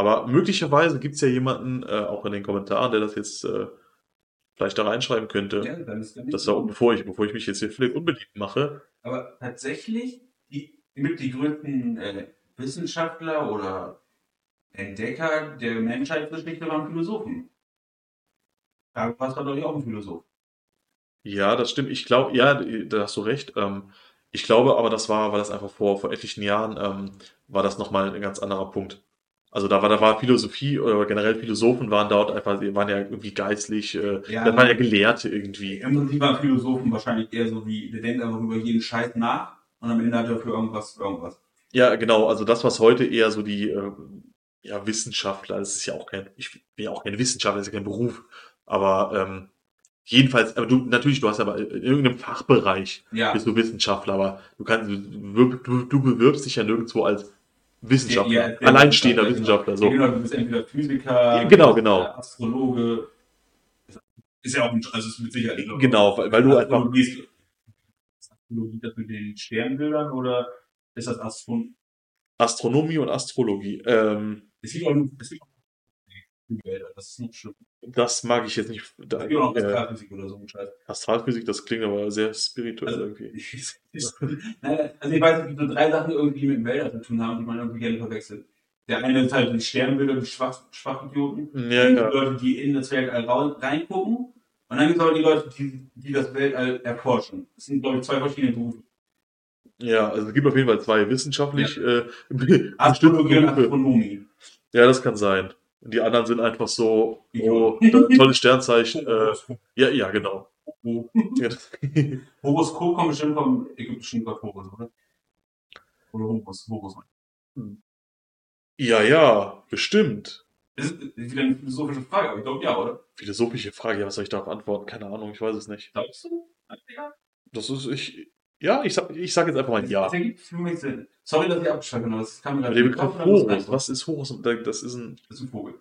Aber möglicherweise gibt's ja jemanden, äh, auch in den Kommentaren, der das jetzt äh, vielleicht da reinschreiben könnte. ja Das war, bevor ich, bevor ich mich jetzt hier vielleicht unbeliebt mache. Aber tatsächlich, die, mit die größten äh, Wissenschaftler oder Entdecker der Menschheitsgeschichte waren Philosophen. Da war es doch ich auch ein Philosoph. Ja, das stimmt. Ich glaube, ja, da hast du recht. Ähm, ich glaube aber, das war, war das einfach vor, vor etlichen Jahren, ähm, war das nochmal ein ganz anderer Punkt. Also da war, da war Philosophie oder generell Philosophen waren dort einfach, waren ja irgendwie geistlich, äh, Ja. das waren ja Gelehrte irgendwie. Im Prinzip waren Philosophen wahrscheinlich eher so wie, der denkt einfach über jeden Scheiß nach und am Ende hat er für irgendwas irgendwas. Ja, genau. Also das, was heute eher so die äh, ja, Wissenschaftler, das ist ja auch kein, ich bin ja auch kein Wissenschaftler, das ist ja kein Beruf. Aber ähm, jedenfalls, aber du, natürlich, du hast aber in irgendeinem Fachbereich Ja. bist du Wissenschaftler, aber du kannst, du, du, du bewirbst dich ja nirgendwo als Wissenschaftler, Ja, ja, alleinstehender Wissenschaftler, Ja, so. genau, du bist entweder Physiker, genau, genau. Astrologe. Ist ja auch ein, also ist mit Sicherheit. Genau, weil, weil du einfach, Astrologie das mit den Sternbildern oder ist das Astron Astronomie und Astrologie, ähm, Es gibt auch, es gibt auch Wälder, das ist nicht schlimm. das mag ich jetzt nicht. Da, gibt auch Astralphysik oder so ein Scheiß. Astralphysik, das klingt aber sehr spirituell Also, irgendwie. ich, also ich weiß, es gibt so drei Sachen irgendwie, die mit dem Wälder zu tun haben, die man irgendwie gerne verwechselt. Der eine ist halt die Sternbilder, die Schwach, Schwachidioten. Ja, Und die ja. Leute, die in das Weltall reingucken. Und dann gibt es aber die Leute, die, die das Weltall erforschen. Das sind, glaube ich, zwei verschiedene Berufe. Ja, also es gibt auf jeden Fall zwei wissenschaftlich äh, Astrologie und. Astronomie. Ja, das kann sein. Und die anderen sind einfach so, oh, tolles Sternzeichen. Äh, ja, ja, genau. Horoskop kommt bestimmt vom ägyptischen Gott Horus, oder? Oder Horus, Horus. ja, ja, bestimmt. Das ist wieder eine philosophische Frage, aber ich glaube ja, oder? Philosophische Frage, ja, was soll ich darauf antworten? Keine Ahnung, ich weiß es nicht. Glaubst du? Das ist, ich, ja, ich sag, ich sag jetzt einfach mal ja. Das ergibt für mich Sinn. Sorry, dass ich abgeschaltet habe, das kam mir gerade der den Begriff das Horus, was ist Horus? Das ist ein, Das ist ein Vogel.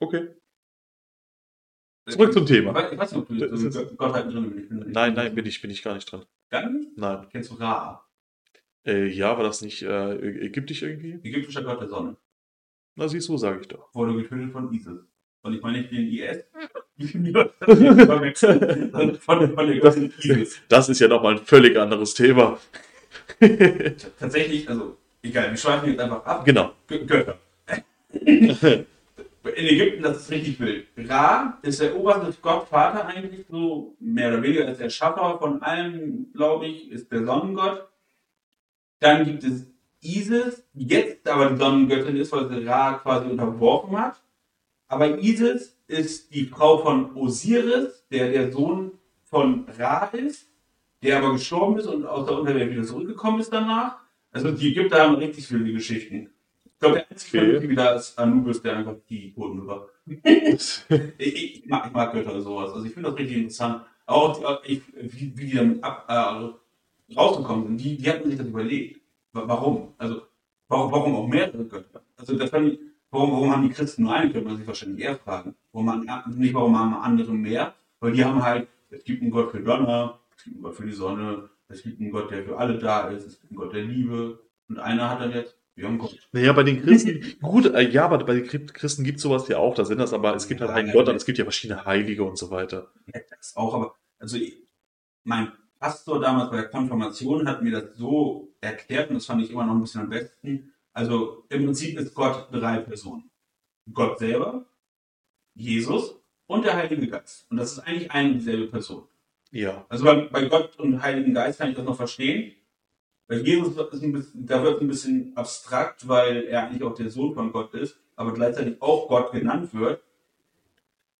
okay. Zurück zum Thema. Ich weiß, ich weiß nicht, ob du Das ist- in Gottheiten drin bist. Nein, nein, bin ich, bin ich gar nicht drin. Gar nicht? Nein. Kennst du Ra? Äh, ja, war das nicht äh, ägyptisch irgendwie? Ägyptischer Gott der Sonne. Na, siehst du, sage ich doch. Wurde getötet von ISIS. Und ich meine nicht den IS. Das ist ja nochmal ein völlig anderes Thema. Tatsächlich, also, egal, wir schweifen jetzt einfach ab. genau. Gö- Götter. In Ägypten, das ist richtig wild. Ra ist der oberste Gott, Vater eigentlich, so mehr oder weniger ist der Schaffer von allem, glaube ich, ist der Sonnengott. Dann gibt es Isis, die jetzt aber die Sonnengöttin ist, weil sie Ra quasi unterworfen hat. Aber Isis ist die Frau von Osiris, der der Sohn von Ra ist, der aber gestorben ist und aus der Unterwelt wieder zurückgekommen ist danach. Also die Ägypter haben richtig viele Geschichten. Ich glaube, der einzige okay. wieder ist Anubis, der einfach die Toten über. ich, ich, mag, ich mag Götter und sowas. Also ich finde das richtig interessant. Auch ich, wie, wie die damit ab, äh, rausgekommen sind, die, die hatten sich das überlegt. Warum? Also warum, warum auch mehrere Götter? Also das fand ich, warum, warum haben die Christen nur eine, könnte man sich wahrscheinlich eher fragen. Warum haben, nicht warum haben andere mehr? Weil die haben halt, es gibt einen Gott für Donner, es gibt einen Gott für die Sonne, es gibt einen Gott, der für alle da ist, es gibt einen Gott der Liebe. Und einer hat dann jetzt, wir haben Gott. Naja, bei den Christen, gut, äh, ja, aber bei den Christen gibt es sowas ja auch, da sind das, aber es gibt halt einen Gott und es gibt ja verschiedene Heilige und so weiter. Ja, das auch, aber, also, mein Pastor damals bei der Konfirmation hat mir das so erklärt und das fand ich immer noch ein bisschen am besten. Also, im Prinzip ist Gott drei Personen. Gott selber, Jesus und der Heilige Geist. Und das ist eigentlich eine dieselbe Person. Ja. Also bei, bei Gott und Heiligen Geist kann ich das noch verstehen. Bei Jesus ist ein bisschen, da wird es ein bisschen abstrakt, weil er eigentlich auch der Sohn von Gott ist, aber gleichzeitig auch Gott genannt wird.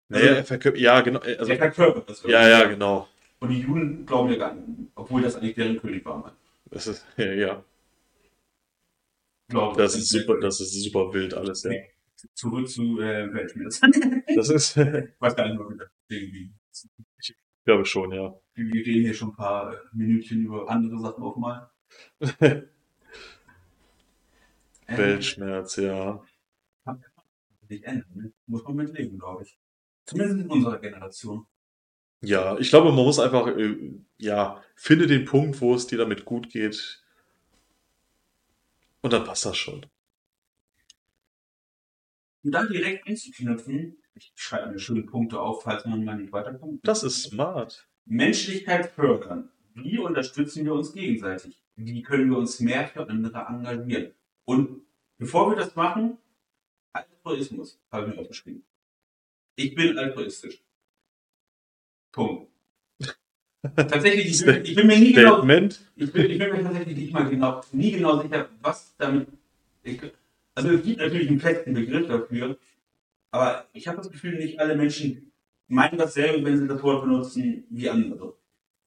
Naja, er verkörpert, ja, genau. Also, er verkörpert das. Ja, ja, genau. Und die Juden glauben ja gar nicht, obwohl das eigentlich deren König war. Das ist, ja, ja. Glaube, das, das ist super, das ist super wild alles, ja. Zurück zu äh, Weltschmerz. das ist. ich weiß gar nicht mehr, irgendwie. Ich glaube schon, ja. Wir reden hier schon ein paar Minütchen über andere Sachen auch mal. Weltschmerz, ja. Kann sich ändern, ne? Muss man mit leben, glaube ich. Zumindest in unserer Generation. Ja, ich glaube, man muss einfach, äh, ja, finde den Punkt, wo es dir damit gut geht. Und dann passt das schon. Und dann direkt einzuknüpfen, ich schreibe mir schöne Punkte auf, falls man mal nicht weiterkommt. Das ist smart. Menschlichkeit fördern. Wie unterstützen wir uns gegenseitig? Wie können wir uns mehr für andere engagieren? Und bevor wir das machen, Altruismus habe ich mir aufgeschrieben. Ich bin altruistisch. Punkt. Tatsächlich, ich bin, ich bin mir nie genau, ich bin, ich bin mir tatsächlich nicht mal genau, nie genau sicher, was damit, ich, also es gibt natürlich einen festen Begriff dafür, aber ich habe das Gefühl, nicht alle Menschen meinen dasselbe, wenn sie das Wort benutzen, wie andere.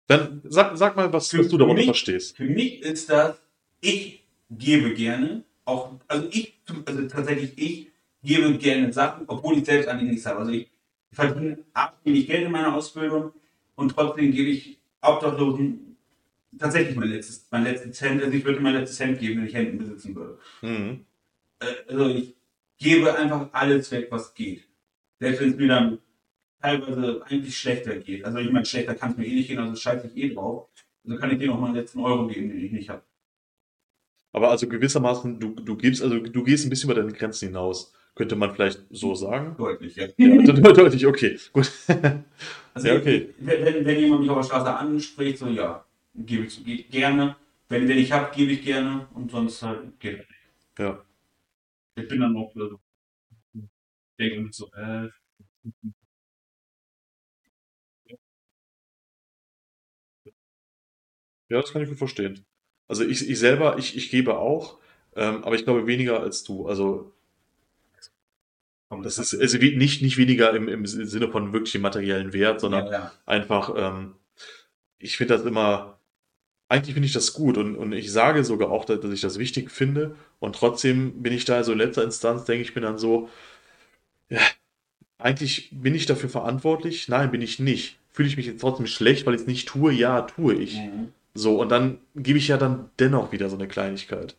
Dann sag, sag mal, was, was du darunter verstehst. Für mich ist das, ich gebe gerne, auch, also ich, also tatsächlich ich gebe gerne Sachen, obwohl ich selbst eigentlich nichts habe. Also ich verdiene wenig Geld in meiner Ausbildung und trotzdem gebe ich Obdachlosen tatsächlich mein letztes, mein letztes Cent, also ich würde mein letztes Cent geben, wenn ich Händen besitzen würde. Mhm. Äh, also ich gebe einfach alles weg, was geht. Selbst wenn es mir dann teilweise eigentlich schlechter geht. Also ich meine, schlechter kann es mir eh nicht gehen, also scheiße ich eh drauf. Also kann ich dir noch mal einen letzten Euro geben, den ich nicht habe. Aber also gewissermaßen, du, du gibst, also du gehst ein bisschen über deine Grenzen hinaus. Könnte man vielleicht so sagen? Deutlich, ja. ja deutlich, okay, gut. also ja, okay. Wenn, wenn jemand mich auf der Straße anspricht, so ja, gebe ich gerne. Wenn, wenn ich habe, gebe ich gerne und sonst halt geht Ja. Ich bin dann auch so, denke mir so, äh, Ja, das kann ich gut verstehen. Also ich, ich selber, ich, ich gebe auch, ähm, aber ich glaube weniger als du. Also das ist also nicht, nicht weniger im, im Sinne von wirklich materiellen Wert, sondern ja, ja. einfach, ähm, ich finde das immer, eigentlich finde ich das gut und, und ich sage sogar auch, dass, dass ich das wichtig finde und trotzdem bin ich da so in letzter Instanz, denke ich, bin dann so, ja, eigentlich bin ich dafür verantwortlich? Nein, bin ich nicht. Fühle ich mich jetzt trotzdem schlecht, weil ich es nicht tue? Ja, tue ich. Mhm. So, und dann gebe ich ja dann dennoch wieder so eine Kleinigkeit.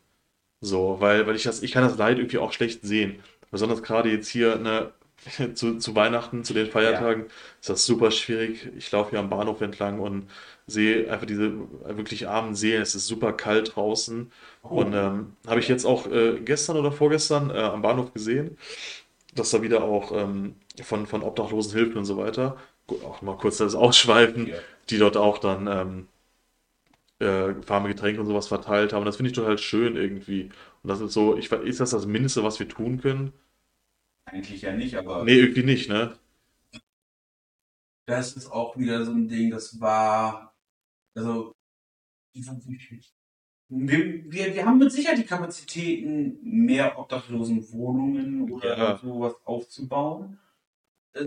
So, weil, weil ich das, ich kann das Leid irgendwie auch schlecht sehen. Besonders gerade jetzt hier ne, zu, zu Weihnachten, zu den Feiertagen, ja. ist das super schwierig. Ich laufe hier am Bahnhof entlang und sehe einfach diese wirklich armen Seelen. Es ist super kalt draußen. Oh. Und ähm, habe ich jetzt auch äh, gestern oder vorgestern äh, am Bahnhof gesehen, dass da wieder auch ähm, von, von Obdachlosen Hilfen und so weiter, auch mal kurz das Ausschweifen, ja. die dort auch dann ähm, äh, warme Getränke und sowas verteilt haben. Das finde ich total schön irgendwie. Und das ist so, ich ist das das Mindeste, was wir tun können? eigentlich ja nicht, aber. Nee, irgendwie nicht, ne? Das ist auch wieder so ein Ding, das war, also, wir, wir, wir haben mit Sicherheit die Kapazitäten, mehr Obdachlosenwohnungen oder Ja. sowas aufzubauen. Äh,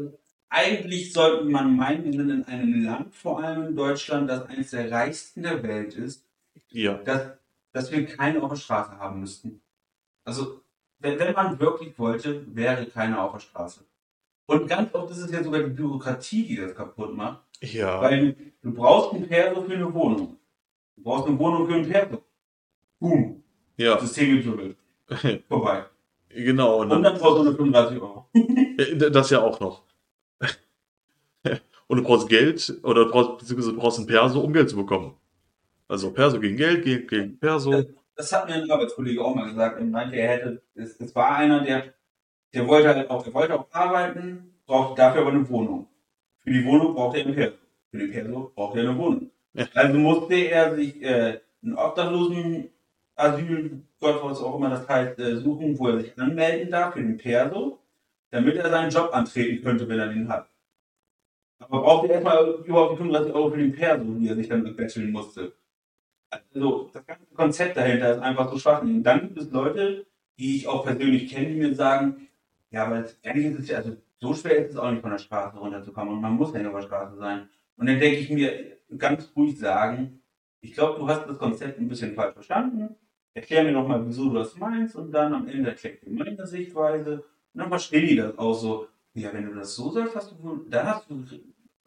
eigentlich sollte man meinen, wir sind in einem Land, vor allem in Deutschland, das eines der reichsten der Welt ist, Ja. dass, dass wir keine auf der Straße haben müssten. Also, wenn, wenn man wirklich wollte, wäre keine auf der Straße. Und ganz oft ist es ja sogar die Bürokratie, die das kaputt macht. Ja. Weil du, brauchst ein Perso für eine Wohnung. Du brauchst eine Wohnung für ein Perso. Boom. Ja. System gewirbelt. Vorbei. genau. Und Und dann, dann brauchst du 135 Euro. Äh, das ja auch noch. Und du brauchst Geld oder du brauchst, beziehungsweise du brauchst ein Perso, um Geld zu bekommen. Also Perso gegen Geld, Geld gegen Perso. Das hat mir ein Arbeitskollege auch mal gesagt. Er meinte, er hätte, es, es war einer, der, der wollte halt auch, er wollte auch arbeiten, brauchte dafür aber eine Wohnung. Für die Wohnung brauchte er ein Perso. Für den Perso brauchte er eine Wohnung. Ja. Also musste er sich äh, einen Obdachlosen Asyl, Gott was auch immer das heißt, äh, suchen, wo er sich anmelden darf für den Perso, damit er seinen Job antreten könnte, wenn er den hat. Aber brauchte er erstmal überhaupt die 35 Euro für den Perso, die er sich dann betteln musste. Also das ganze Konzept dahinter ist einfach so schwach. Und dann gibt es Leute, die ich auch persönlich kenne, die mir sagen, ja, aber eigentlich ist es ja, also so schwer ist es auch nicht von der Straße runterzukommen und man muss ja nicht auf der Straße sein. Und dann denke ich mir ganz ruhig sagen, ich glaube, du hast das Konzept ein bisschen falsch verstanden. Erklär mir doch mal, wieso du das meinst und dann am Ende erklärt dir meine Sichtweise und dann verstehe ich das auch so. Ja, wenn du das so sagst, hast du wohl, dann hast du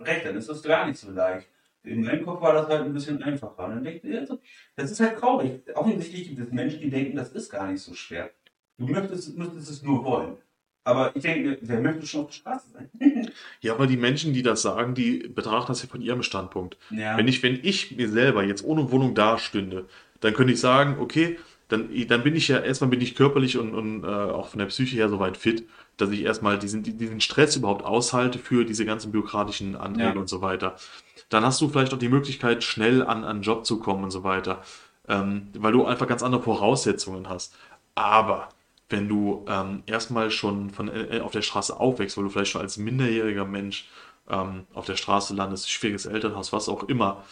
recht, dann ist das gar nicht so leicht. In meinem Kopf war das halt ein bisschen einfacher. Und dann denke ich, das ist halt traurig. Offensichtlich gibt es Menschen, die denken, das ist gar nicht so schwer. Du möchtest, müsstest es nur wollen. Aber ich denke, wer möchte schon auf der Straße sein? Ja, aber die Menschen, die das sagen, die betrachten das ja von ihrem Standpunkt. Ja. Wenn ich, wenn ich mir selber jetzt ohne Wohnung dastünde, dann könnte ich sagen, okay, dann, dann bin ich ja, erstmal bin ich körperlich und, und äh, auch von der Psyche her soweit fit, dass ich erstmal diesen, diesen Stress überhaupt aushalte für diese ganzen bürokratischen Anträge Ja. und so weiter. Dann hast du vielleicht auch die Möglichkeit, schnell an einen Job zu kommen und so weiter. Ähm, weil du einfach ganz andere Voraussetzungen hast. Aber wenn du ähm, erstmal schon von, äh, auf der Straße aufwächst, weil du vielleicht schon als minderjähriger Mensch ähm, auf der Straße landest, schwieriges Elternhaus, was auch immer,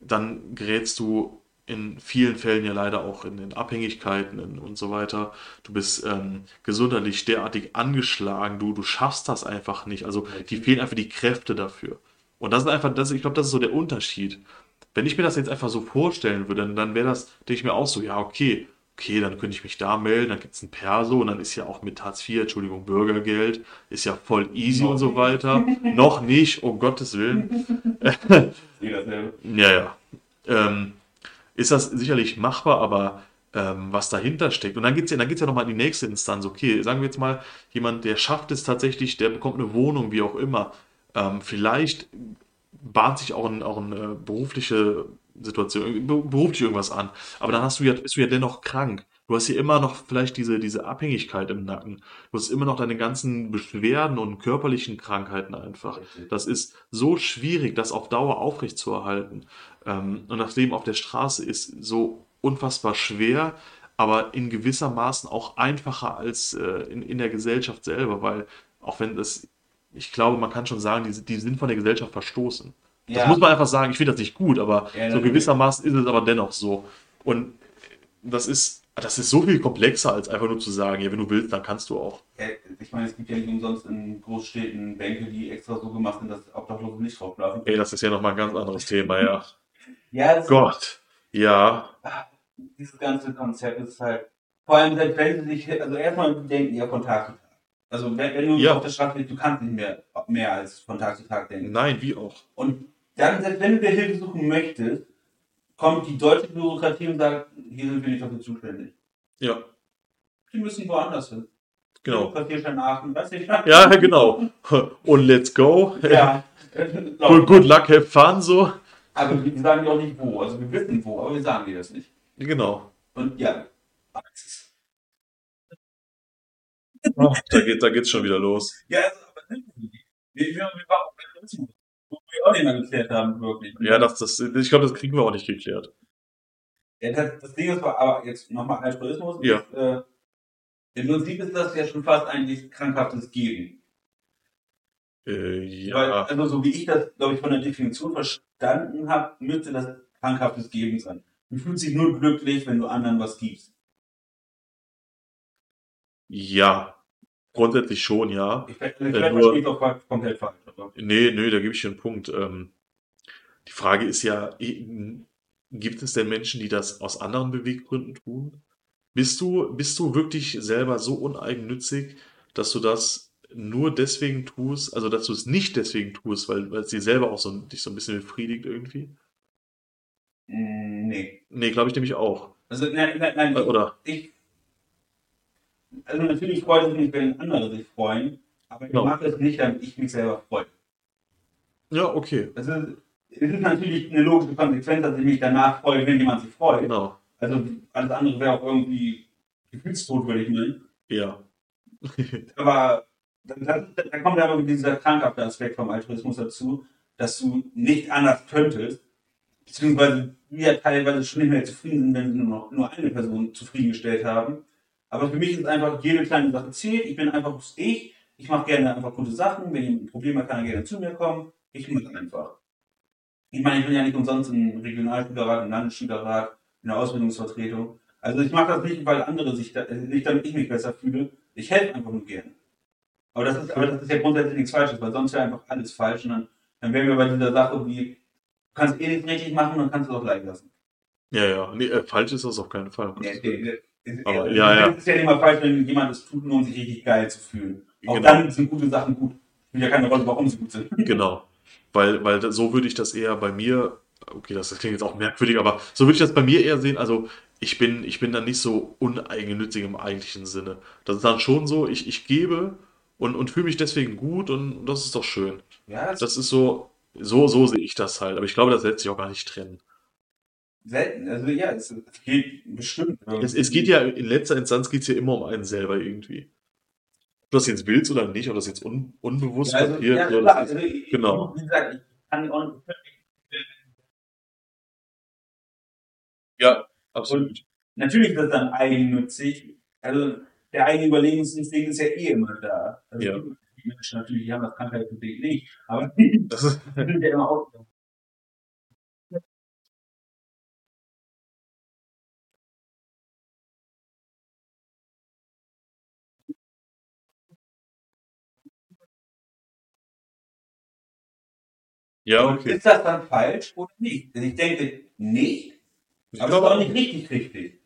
dann gerätst du in vielen Fällen ja leider auch in, in Abhängigkeiten in, und so weiter. Du bist ähm, gesundheitlich derartig angeschlagen, du, du schaffst das einfach nicht. Also die fehlen einfach die Kräfte dafür. Und das ist einfach, das, ich glaube, das ist so der Unterschied. Wenn ich mir das jetzt einfach so vorstellen würde, dann, dann wäre das, denke ich mir auch so, ja, okay, okay, dann könnte ich mich da melden, dann gibt es ein Perso und dann ist ja auch mit Hartz IV, Entschuldigung, Bürgergeld, ist ja voll easy und so weiter. Noch nicht, um Gottes Willen. Ja, ja. Ähm, ist das sicherlich machbar, aber ähm, was dahinter steckt. Und dann geht's ja, dann geht's ja nochmal in die nächste Instanz. Okay, sagen wir jetzt mal, jemand, der schafft es tatsächlich, der bekommt eine Wohnung, wie auch immer. Ähm, vielleicht bahnt sich auch, ein, auch eine berufliche Situation, be- beruflich irgendwas an. Aber dann hast du ja, bist du ja dennoch krank. Du hast hier immer noch vielleicht diese, diese Abhängigkeit im Nacken. Du hast immer noch deine ganzen Beschwerden und körperlichen Krankheiten einfach. Das ist so schwierig, das auf Dauer aufrechtzuerhalten. Ähm, und das Leben auf der Straße ist so unfassbar schwer, aber in gewisser Maßen auch einfacher als äh, in, in der Gesellschaft selber, weil auch wenn das, ich glaube, man kann schon sagen, die, die sind von der Gesellschaft verstoßen. Das Ja. muss man einfach sagen, ich finde das nicht gut, aber Ja, so gewissermaßen ist es aber dennoch so. Und das ist, das ist so viel komplexer, als einfach nur zu sagen, ja, wenn du willst, dann kannst du auch. Äh, Ich meine, es gibt ja nicht umsonst in Großstädten Bänke, die extra so gemacht sind, dass Obdachlose nicht drauf schlafen. Ey, das ist ja nochmal ein ganz anderes Thema, ja. Ja, Gott. Ja. dieses ganze Konzept ist halt, vor allem selbst wenn sie sich, also erstmal denken ja von Tag zu Tag. Also wenn, wenn du Ja. auf der Straße bist, du kannst nicht mehr, mehr als von Tag zu Tag denken. Nein, wie auch. Und dann, selbst wenn du dir Hilfe suchen möchtest, kommt die deutsche Bürokratie und sagt, hier sind wir nicht dafür zuständig. Ja, Die müssen woanders hin. genau. Quartierschein Aachen, weißt du? Ja, genau. Und let's go. Ja. Good, good luck, have fun, so. Aber wir sagen ja auch nicht wo. Also wir wissen wo, aber wir sagen dir das nicht. Genau. Und ja. Da, geht, da geht's schon wieder los. Ja, also, aber wir, wir, wir waren auch bei wir auch nicht mehr geklärt haben, wirklich. Ja, das, das, ich glaube, das kriegen wir auch nicht geklärt. Ja, das, das Ding ist aber jetzt nochmal Altruismus. Ja. Ist, äh, Im Prinzip ist das ja schon fast eigentlich krankhaftes Geben. Äh, ja. Weil, also so wie ich das, glaube ich, von der Definition verstanden habe, müsste das krankhaftes Geben sein. Du fühlst dich nur glücklich, wenn du anderen was gibst. Ja, grundsätzlich schon, ja. Ich, Äh, vielleicht nur- verstehe ich auch komplett falsch. Nee, nee, da gebe ich dir einen Punkt. Ähm, die Frage ist ja, gibt es denn Menschen, die das aus anderen Beweggründen tun? Bist du, bist du wirklich selber so uneigennützig, dass du das nur deswegen tust, also dass du es nicht deswegen tust, weil, weil es dir selber auch so, dich so ein bisschen befriedigt irgendwie? Mm, nee. Nee, glaube ich nämlich auch. Also nein, nein, nein. Äh, Oder? ich, also natürlich freut es mich, wenn andere sich freuen, aber ich Genau. mache es nicht, damit ich mich selber freue. Ja, okay. Das ist, es ist natürlich eine logische Konsequenz, dass ich mich danach freue, wenn jemand sich freut. Genau. Also alles andere wäre auch irgendwie gefühlstot, würde ich meinen. Ja. Aber da, da, da kommt aber dieser krankhafte Aspekt vom Altruismus dazu, dass du nicht anders könntest, beziehungsweise wir teilweise schon nicht mehr zufrieden sind, wenn wir nur noch nur eine Person zufriedengestellt haben. Aber für mich ist einfach jede kleine Sache zählt. Ich bin einfach ich. Ich mache gerne einfach gute Sachen. Wenn jemand ein Problem hat, kann er gerne zu mir kommen. Ich mache einfach. Ich meine, ich bin ja nicht umsonst im Regionalschülerrat, im Landesschülerrat, in der Ausbildungsvertretung. Also ich mache das nicht, weil andere sich, da, nicht damit ich mich besser fühle. Ich helfe einfach nur gerne. Aber das ist, aber das ist ja grundsätzlich nichts Falsches, weil sonst wäre einfach alles falsch. Und dann, dann wären wir bei dieser Sache wie, du kannst eh nichts richtig machen, dann kannst du es auch leiden lassen. Ja, ja. Nee, äh, falsch ist das auf keinen Fall. Nee, nee, nee. Aber, ja, ja. Es ist ja nicht mal falsch, wenn jemand es tut, nur um sich richtig geil zu fühlen. Auch Genau. dann sind gute Sachen gut. Spielt ja keine Rolle, warum sie gut sind. Genau. Weil, weil so würde ich das eher bei mir, okay, das klingt jetzt auch merkwürdig, aber so würde ich das bei mir eher sehen. Also ich bin, ich bin dann nicht so uneigennützig im eigentlichen Sinne. Das ist dann schon so, ich, ich gebe und, und fühle mich deswegen gut und das ist doch schön. Ja, das Das ist so, so, so sehe ich das halt. Aber ich glaube, das lässt sich auch gar nicht trennen. Selten. Also ja, es, geht bestimmt. Es, es geht ja, in letzter Instanz geht es ja immer um einen selber irgendwie. Ob du das jetzt willst oder nicht, ob das jetzt un, unbewusst Ja, also, passiert. ja, oder klar, ist, also, genau. Wie gesagt, ich kann auch nicht. ja, absolut. Natürlich ist das dann eigennützig. Also der eigene Überlebensinstinkt ist ja eh immer da. Also, Ja. Die Menschen natürlich, haben das Krankheitsbedingt nicht. Aber Das ist, die sind ja immer auch. Ja, Und okay. Ist das dann falsch oder nicht? Denn ich denke nicht, Ich aber es ist glaube auch nicht richtig richtig.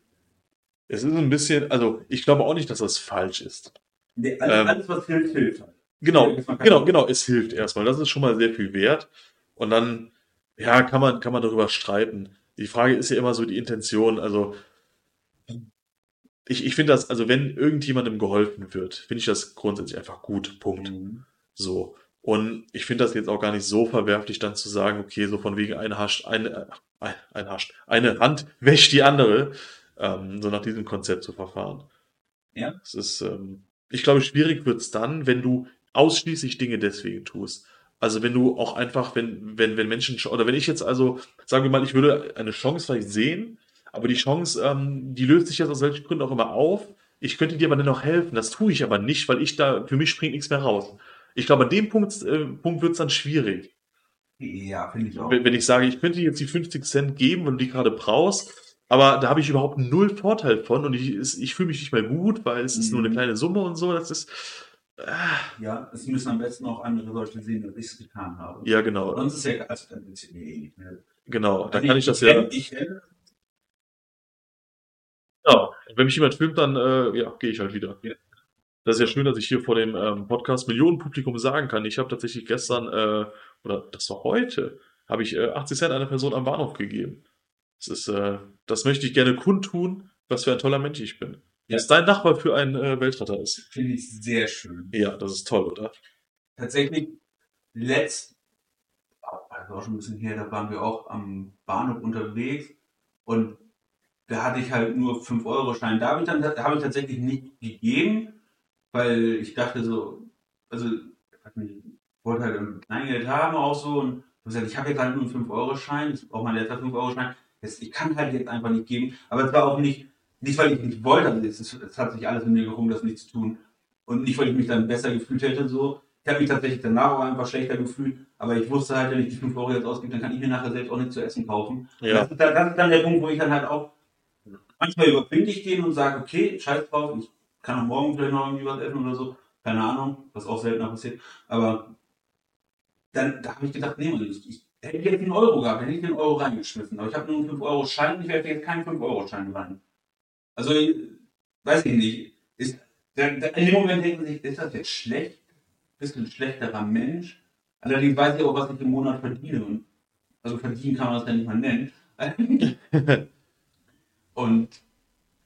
Es ist ein bisschen, also ich glaube auch nicht, dass das falsch ist. Nee, Also Ähm, alles, was hilft, hilft halt. Genau, genau, genau, es hilft erstmal. Das ist schon mal sehr viel wert. Und dann, ja, kann man, kann man darüber streiten. Die Frage ist ja immer so die Intention. Also, ich, ich finde das, also wenn irgendjemandem geholfen wird, finde ich das grundsätzlich einfach gut. Punkt. Mhm. So. Und ich finde das jetzt auch gar nicht so verwerflich, dann zu sagen, okay, so von wegen eine hascht, eine, äh, ein hascht, eine Hand wäscht die andere, ähm, so nach diesem Konzept zu verfahren. Ja. Es ist, ähm, ich glaube, schwierig wird's dann, wenn du ausschließlich Dinge deswegen tust. Also wenn du auch einfach, wenn, wenn, wenn Menschen, sch- oder wenn ich jetzt also, sagen wir mal, ich würde eine Chance vielleicht sehen, aber die Chance, ähm, die löst sich jetzt aus welchen Gründen auch immer auf. Ich könnte dir aber dennoch helfen. Das tue ich aber nicht, weil ich da, für mich springt nichts mehr raus. Ich glaube, an dem Punkt, äh, Punkt wird es dann schwierig. Ja, finde ich auch. Wenn, wenn ich sage, ich könnte dir jetzt die 50 Cent geben, wenn du die gerade brauchst, aber da habe ich überhaupt null Vorteil von und ich, ich fühle mich nicht mehr gut, weil es ist nur eine Mhm. kleine Summe und so. Das ist, Ja, es müssen am besten auch andere Leute sehen, dass ich es getan habe. ja, genau. Sonst ist ja, also dann ist mir eh nicht mehr. Genau, da Also kann ich das ja. Ich, kenn- Ja, wenn mich jemand filmt, dann äh, ja, gehe ich halt wieder. Ja. Das ist ja schön, dass ich hier vor dem ähm, Podcast Millionenpublikum sagen kann. Ich habe tatsächlich gestern, äh, oder das war heute, habe ich äh, 80 Cent einer Person am Bahnhof gegeben. Das ist, äh, das möchte ich gerne kundtun, was für ein toller Mensch ich bin. Ja. Dass dein Nachbar für ein äh, Weltretter ist. finde ich sehr schön. Ja, das ist toll, oder? Tatsächlich, letzt, also auch schon ein bisschen her, da waren wir auch am Bahnhof unterwegs und da hatte ich halt nur 5-Euro-Schein. Da habe ich dann da habe ich tatsächlich nicht gegeben, weil ich dachte so, also ich wollte halt ein Kleingeld haben auch so und gesagt, ich habe jetzt halt nur einen 5-Euro-Schein, das ist auch mein letzter 5-Euro-Schein. Jetzt- Ich kann halt jetzt einfach nicht geben, aber es war auch nicht nicht weil ich nicht wollte, also es, ist, es hat sich alles in mir gerungen, das nicht zu tun. Und nicht, weil ich mich dann besser gefühlt hätte, so. Ich habe mich tatsächlich danach auch einfach schlechter gefühlt, aber ich wusste halt, wenn ich die 5 Euro jetzt ausgebe, dann kann ich mir nachher selbst auch nicht zu essen kaufen. Ja. Das, ist dann, das ist dann der Punkt, wo ich dann halt auch manchmal überbinde ich den und sage, okay, scheiß drauf, ich kann auch morgen vielleicht noch irgendwie was essen oder so. Keine Ahnung, was auch seltener passiert. Aber dann da habe ich gedacht, nee, ich, ich hätte ich jetzt einen Euro gehabt, hätte ich den Euro reingeschmissen. Aber ich habe nur einen 5-Euro-Schein und ich werfe jetzt keinen 5-Euro-Schein rein. Also, weiß ich nicht. Ist, in dem Moment denken sich, ist das jetzt schlecht? Bist du ein schlechterer Mensch? Allerdings weiß ich auch, was ich im Monat verdiene. Also verdienen kann man das ja nicht mal nennen. und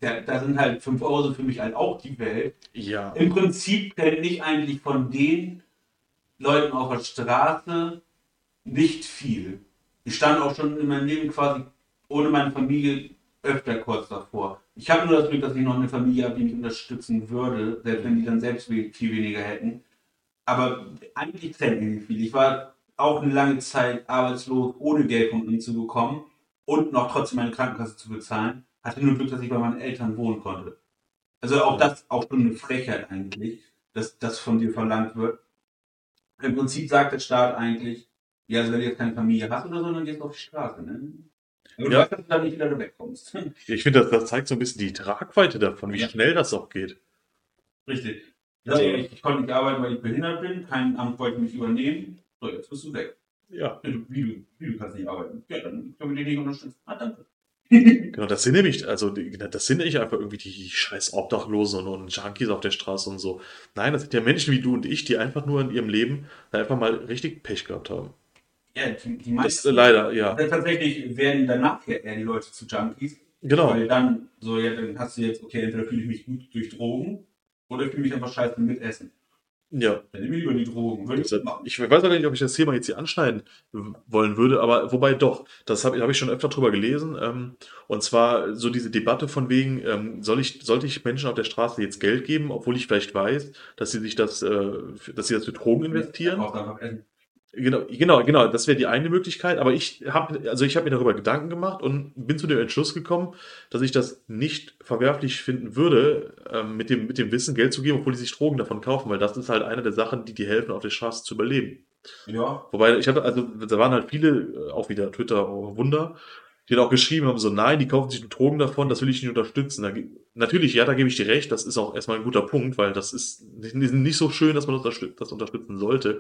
da, da sind halt 5 Euro für mich halt auch die Welt. Ja. Im Prinzip kenne ich eigentlich von den Leuten auf der Straße nicht viel. Ich stand auch schon in meinem Leben quasi ohne meine Familie öfter kurz davor. Ich habe nur das Glück, dass ich noch eine Familie habe, die mich unterstützen würde, selbst wenn die dann selbst viel weniger hätten. Aber eigentlich zählt mir nicht viel. Ich war auch eine lange Zeit arbeitslos, ohne Geld von ihnen zu bekommen und noch trotzdem meine Krankenkasse zu bezahlen. Hatte nur Glück, dass ich bei meinen Eltern wohnen konnte. Also auch das auch schon eine Frechheit eigentlich, dass das von dir verlangt wird. Im Prinzip sagt der Staat eigentlich, ja, also wenn du jetzt keine Familie hast oder so, dann gehst du auf die Straße. Ne? Aber du Ja. weißt, dass du da nicht wieder wegkommst. Ich finde, das, das zeigt so ein bisschen die Tragweite davon, wie Ja. schnell das auch geht. Richtig. Ja, Also- ich, ich konnte nicht arbeiten, weil ich behindert bin. Kein Amt wollte mich übernehmen. So, jetzt bist du weg. Ja. Du- Wie du, wie du kannst nicht arbeiten. Ja, dann können wir dich nicht unterstützen. Ah, danke. Genau, das sind nämlich, also die- das sind nicht einfach irgendwie die scheiß Obdachlosen und, und Junkies auf der Straße und so. Nein, das sind ja Menschen wie du und ich, die einfach nur in ihrem Leben einfach mal richtig Pech gehabt haben. Ja, die, die Das meisten. äh, leider, ja. Ja, Tatsächlich werden danach ja eher die Leute zu Junkies. Genau. Weil dann, so, ja, dann hast du jetzt, okay, entweder fühle ich mich gut durch Drogen oder ich fühle mich einfach scheiße mit Essen. Ja. Lieber die Drogen. Ich weiß auch gar nicht, ob ich das Thema jetzt hier anschneiden wollen würde, aber wobei doch, das habe hab ich schon öfter drüber gelesen. Ähm, und zwar so diese Debatte von wegen, ähm, soll ich, sollte ich Menschen auf der Straße jetzt Geld geben, obwohl ich vielleicht weiß, dass sie sich das, äh, dass sie das für Drogen investieren? Essen. Genau, genau, genau, das wäre die eine Möglichkeit, aber ich habe also ich habe mir darüber Gedanken gemacht und bin zu dem Entschluss gekommen, dass ich das nicht verwerflich finden würde, ähm, mit dem mit dem Wissen Geld zu geben, obwohl die sich Drogen davon kaufen, weil das ist halt eine der Sachen, die dir helfen, auf der Straße zu überleben. Ja, Wobei ich hatte also da waren halt viele äh, auch wieder Twitter oh, Wunder, die dann auch geschrieben haben so nein, die kaufen sich nur Drogen davon, das will ich nicht unterstützen. Da, natürlich, ja, da gebe ich dir recht, das ist auch erstmal ein guter Punkt, weil das ist nicht, nicht so schön, dass man das unterstützen sollte.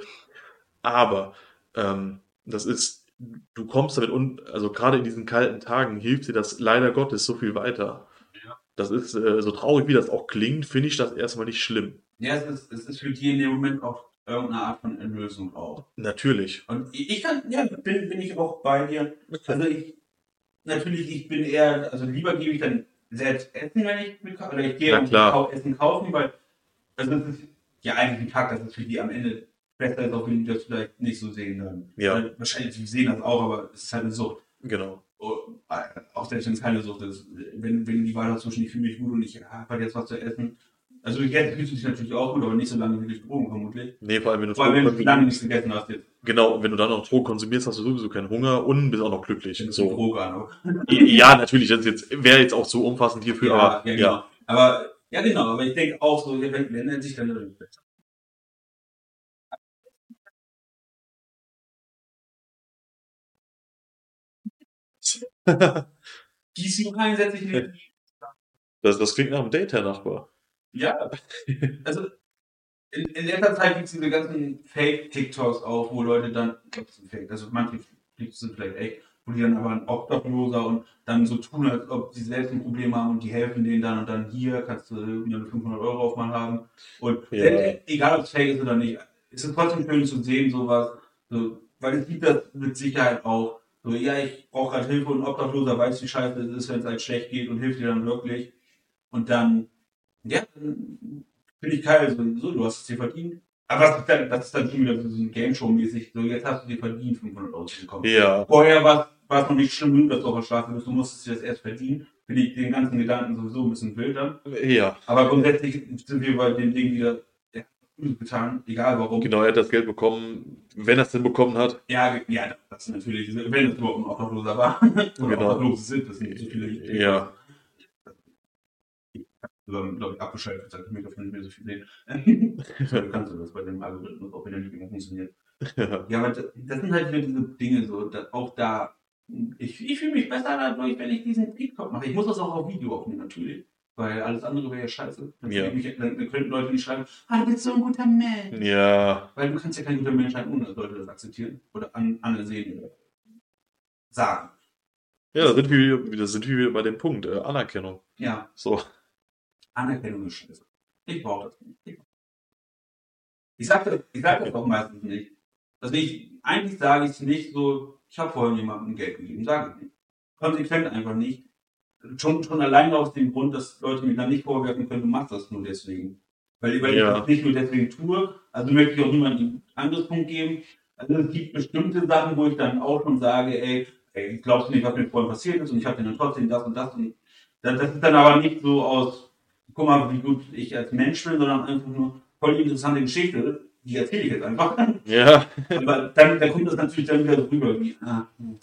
Aber ähm, das ist, du kommst damit un, also gerade in diesen kalten Tagen hilft dir das leider Gottes so viel weiter. Ja. Das ist, äh, so traurig wie das auch klingt, finde ich das erstmal nicht schlimm. ja es, ist, es ist für die in dem Moment auch irgendeine Art von Erlösung auch. Natürlich. Und ich kann, ja, bin, bin ich auch bei dir. Also ich, natürlich, ich bin eher, also lieber gebe ich dann selbst Essen, wenn ich mit, oder ich gehe und kau- Essen kaufen, weil, also das ist ja eigentlich ein Fakt, dass es für die am Ende besser ist, auch wenn die das vielleicht nicht so sehen dann. Ja. Weil Wahrscheinlich, die sehen das auch, aber es ist halt eine Sucht. Genau. Oh, äh, Auch selbst wenn es keine Sucht ist. Wenn, wenn die Wahl hast zwischen, ich fühle mich gut und ich habe halt jetzt was zu essen. Also jetzt fühlst du dich natürlich auch gut, aber nicht so lange wie durch Drogen vermutlich. Nee, vor allem, wenn du Vor allem, wenn du lange nichts gegessen hast jetzt. genau, und wenn du dann noch Drogen konsumierst, hast du sowieso keinen Hunger und bist auch noch glücklich. So. So. Droge an. Ja, natürlich, das jetzt, wäre jetzt auch so umfassend hierfür, ja, aber ja, ja, genau. Aber, ja, genau, aber ich denke auch so, wenn, wenn er sich dann. Gießen rein, setze ich in das, das klingt nach einem Date, Herr Nachbar. Ja. Also, in, in letzter Zeit gibt es diese ganzen Fake-TikToks auch, wo Leute dann, ich glaub, das sind Fake, also manche TikToks sind vielleicht echt, wo die dann aber ein Obdachloser und dann so tun, als ob sie selbst ein Problem haben und die helfen denen dann und dann hier kannst du irgendwie eine 500 Euro auf mal haben. Und Ja. äh, egal ob es Fake ist oder nicht, es ist trotzdem schön zu sehen, sowas, so, weil es gibt das mit Sicherheit auch. So, ja, ich brauche gerade Hilfe und Obdachloser weiß, wie scheiße es ist, wenn es halt schlecht geht und hilft dir dann wirklich. Und dann, ja, dann finde ich geil, so, so, du hast es dir verdient. Aber das ist dann, das ist dann schon wieder so ein Game-Show-mäßig, so, jetzt hast du dir verdient, 500 Euro zu bekommen. Ja, Vorher war es noch nicht schlimm genug, dass du auf der Straße bist, du musstest dir das erst verdienen. Finde ich den ganzen Gedanken sowieso ein bisschen wild dann. ja, Aber grundsätzlich sind wir bei dem Ding wieder, getan, egal warum. genau, er hat das Geld bekommen, wenn er es denn bekommen hat. Ja, ja, das ist natürlich, wenn es überhaupt ein Obdachloser war. Oder Genau. Obdachlose sind, das sind so viele. Ja. sogar, glaube ich, abgeschaltet gesagt, ich möchte davon nicht mehr so viel sehen. du kannst du das bei dem Algorithmus, auch wenn nicht mehr funktioniert. Ja. Ja, aber das, das sind halt diese Dinge so, da, auch da, ich, ich fühle mich besser dadurch, wenn ich diesen TikTok mache. Ich muss das auch auf Video aufnehmen, natürlich. Weil alles andere wäre ja scheiße. Dann, Ja. mich, dann, dann könnten Leute nicht schreiben, ah, du bist so ein guter Mensch. ja, Weil du kannst ja kein guter Mensch sein, ohne dass Leute das akzeptieren oder an, anersehen oder sagen. ja, da sind wir, da sind wir wieder bei dem Punkt, äh, Anerkennung. Ja, So, Anerkennung ist scheiße. Ich brauche das nicht. Ich, ich sag das, ich sag das auch meistens nicht. Also ich, eigentlich sage ich es nicht so, ich habe vorhin jemandem Geld gegeben, sage ich nicht. Konsequent einfach nicht. Schon, schon alleine aus dem Grund, dass Leute mir dann nicht vorwerfen können, du machst das nur deswegen. Weil, weil Ja. ich das nicht nur deswegen tue, also möchte ich auch niemandem einen anderes Punkt geben. Also es gibt bestimmte Sachen, wo ich dann auch schon sage, ey, ey glaubst du nicht, was mir vorhin passiert ist und ich habe dir dann trotzdem das und das und das, das ist dann aber nicht so aus, guck mal, wie gut ich als Mensch bin, sondern einfach nur voll die interessante Geschichte, die erzähle ich jetzt einfach. ja, Aber dann, dann kommt das natürlich dann wieder so rüber wie, ah, hm,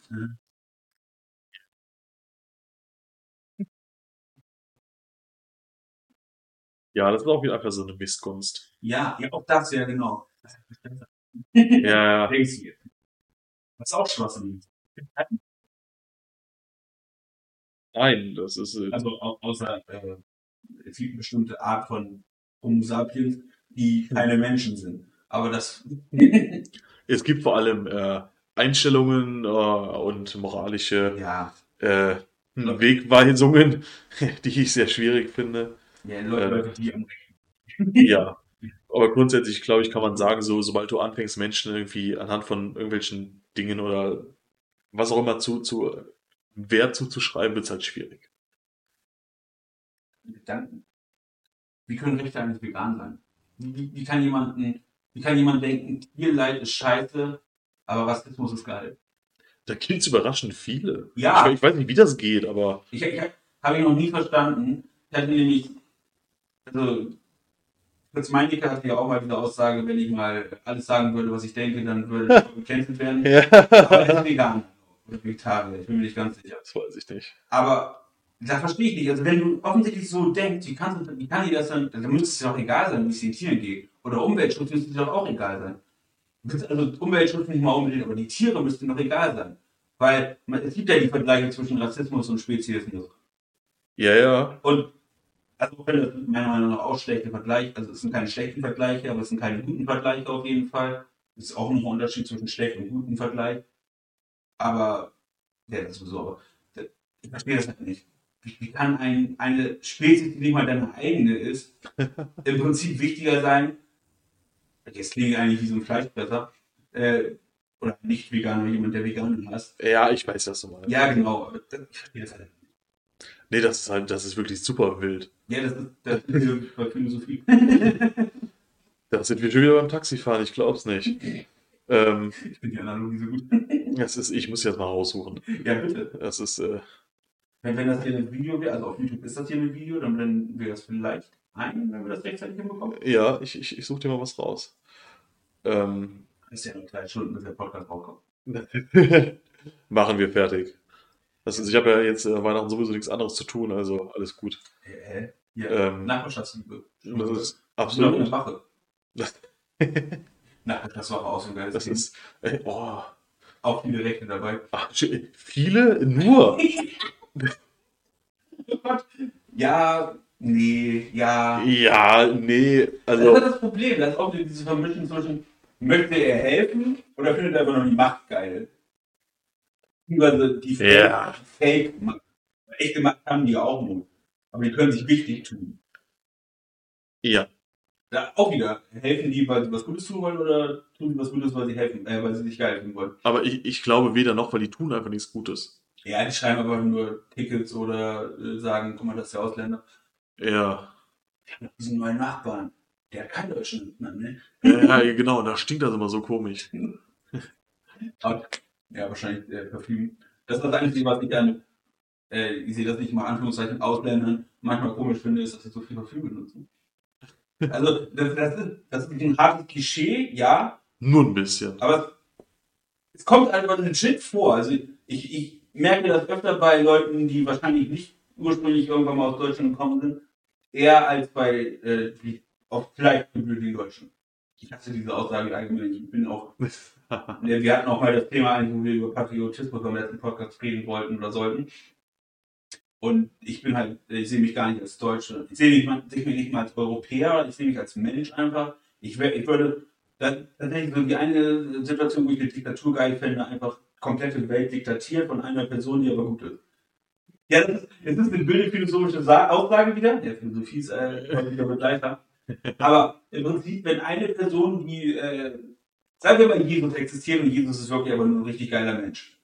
ja, das ist auch wieder einfach so eine Missgunst. ja, ja, auch das, ja, genau. Ja, Denkst du. Was auch Schwachsinn ist. nein, das ist, äh, Also au- außer äh, es gibt eine bestimmte Art von Homo sapiens, die keine Menschen sind. Aber das es gibt vor allem äh, Einstellungen äh, und moralische ja, äh, Wegweisungen, die ich sehr schwierig finde. Ja Leute, Äh. Leute, die am Ja. Aber grundsätzlich, glaube ich, kann man sagen, so, sobald du anfängst, Menschen irgendwie anhand von irgendwelchen Dingen oder was auch immer zu, zu Wert zuzuschreiben, wird es halt schwierig. Gedanken. Wie können Rechte eigentlich vegan sein? Wie, wie, kann jemanden, wie kann jemand denken, Tierleid ist scheiße, aber Rassismus ist geil? Da gibt es überraschend viele. Ja. Ich, ich weiß nicht, wie das geht, aber Ich, ich habe ich noch nie verstanden. Ich hatte nämlich, also Fritz Meinecke hatte ja auch mal diese Aussage, wenn ich mal alles sagen würde, was ich denke, dann würde ich gecancelt werden. Aber er ist vegan oder Vegetarier, ich bin mir nicht ganz sicher. das weiß ich nicht. Aber da verstehe ich nicht. Also wenn du offensichtlich so denkst, wie, kannst wie kann dir das dann, dann müsste es dir doch egal sein, wie es den Tieren geht. Oder Umweltschutz müsste dir doch auch egal sein. Also Umweltschutz nicht mal unbedingt, aber die Tiere müssten doch egal sein. Weil man, es gibt ja die Vergleiche zwischen Rassismus und Speziesmus. Ja, ja. Und also das meiner Meinung nach auch schlechte Vergleiche, also es sind keine schlechten Vergleiche, aber es sind keine guten Vergleiche auf jeden Fall. Es ist auch noch ein Unterschied zwischen schlechten und guten Vergleich. Aber, ja, das ist sowieso, aber das- ich verstehe das halt nicht. Wie, wie kann ein, eine Spezies, die nicht mal deine eigene ist, im Prinzip wichtiger sein, jetzt klinge ich eigentlich wie so ein Fleischfresser, äh, oder nicht vegan, oder jemand, der vegan ist. Ja, ich weiß das mal. Ja, genau, ich verstehe das halt nicht. Nee, das ist halt, das ist wirklich super wild. Ja, das ist, das ist diese Philosophie. Da sind wir schon wieder beim Taxifahren, ich glaub's nicht. Ähm, Ich finde die Analogie so gut. das ist, ich muss jetzt mal raussuchen. Ja, bitte. Das ist, äh, Wenn, wenn das hier ein Video wäre, also auf YouTube ist das hier ein Video, dann blenden wir das vielleicht ein, wenn wir das rechtzeitig hinbekommen. ja, ich, ich, ich suche dir mal was raus. Ähm, ist ja noch drei Stunden, bis der Podcast rauskommt. machen wir fertig. Das ist, ich habe ja jetzt äh, Weihnachten sowieso nichts anderes zu tun, also alles gut. Hä? Ja, Ähm, Nachbarschaftsliebe. Das ist Absolut. Eine. Wache. Nachbarschaftswache auch so ein geiles Das ist, äh, oh, Auch viele Rechte dabei. ach, viele nur. Ja, nee, ja. Ja, nee, Das ist also, das Problem. Das ist auch diese Vermischung zwischen, möchte er helfen oder findet er einfach nur die Macht geil? Beziehungsweise die Fake, Ja. Fake. Echte Macht haben die auch nur. Aber die können sich wichtig tun. ja, Da auch wieder, helfen die, weil sie was Gutes tun wollen oder tun sie was Gutes, weil sie helfen, äh, weil sie sich geil fühlen wollen? aber ich, ich glaube weder noch, weil die tun einfach nichts Gutes. Ja, die schreiben aber nur Tickets oder äh, sagen, guck mal, das ist der Ausländer. Ja, haben noch diesen neuen Nachbarn. Der hat deutschen Namen, ne? ja, ja, genau, da stinkt das immer so komisch. Aber, ja, wahrscheinlich äh, Parfüm. Das ist das Einzige, was ich an, äh, ich sehe das nicht mal Anführungszeichen Ausländern manchmal komisch finde, ist, dass sie so viel Parfüm benutzen. Also, das, das, ist, das ist ein hartes Klischee, ja, Nur ein bisschen. aber es kommt einfach legit vor. Also, ich, ich merke das öfter bei Leuten, die wahrscheinlich nicht ursprünglich irgendwann mal aus Deutschland gekommen sind, eher als bei äh, die auf vielleicht gebürtigen Deutschen. Ich hasse diese Aussage allgemein. Ich bin auch. Ne, wir hatten auch mal das Thema ein, wo wir über Patriotismus beim letzten Podcast reden wollten oder sollten. Und ich bin halt, ich sehe mich gar nicht als Deutsche. Ich sehe mich, mal- mich nicht mal als Europäer, ich sehe mich als Mensch einfach. Ich, wär, ich würde, tatsächlich so die eine Situation, wo ich eine Diktatur geil fände, einfach komplette Welt diktatiert von einer Person, die aber gut ist. Ja, das ist, es ist eine wilde philosophische Sa Aussage wieder. Ja, Philosophie ist äh, wieder Begleiter. Aber im Prinzip, wenn eine Person, die, äh, sagen wir mal, Jesus existiert und Jesus ist wirklich aber nur ein richtig geiler Mensch.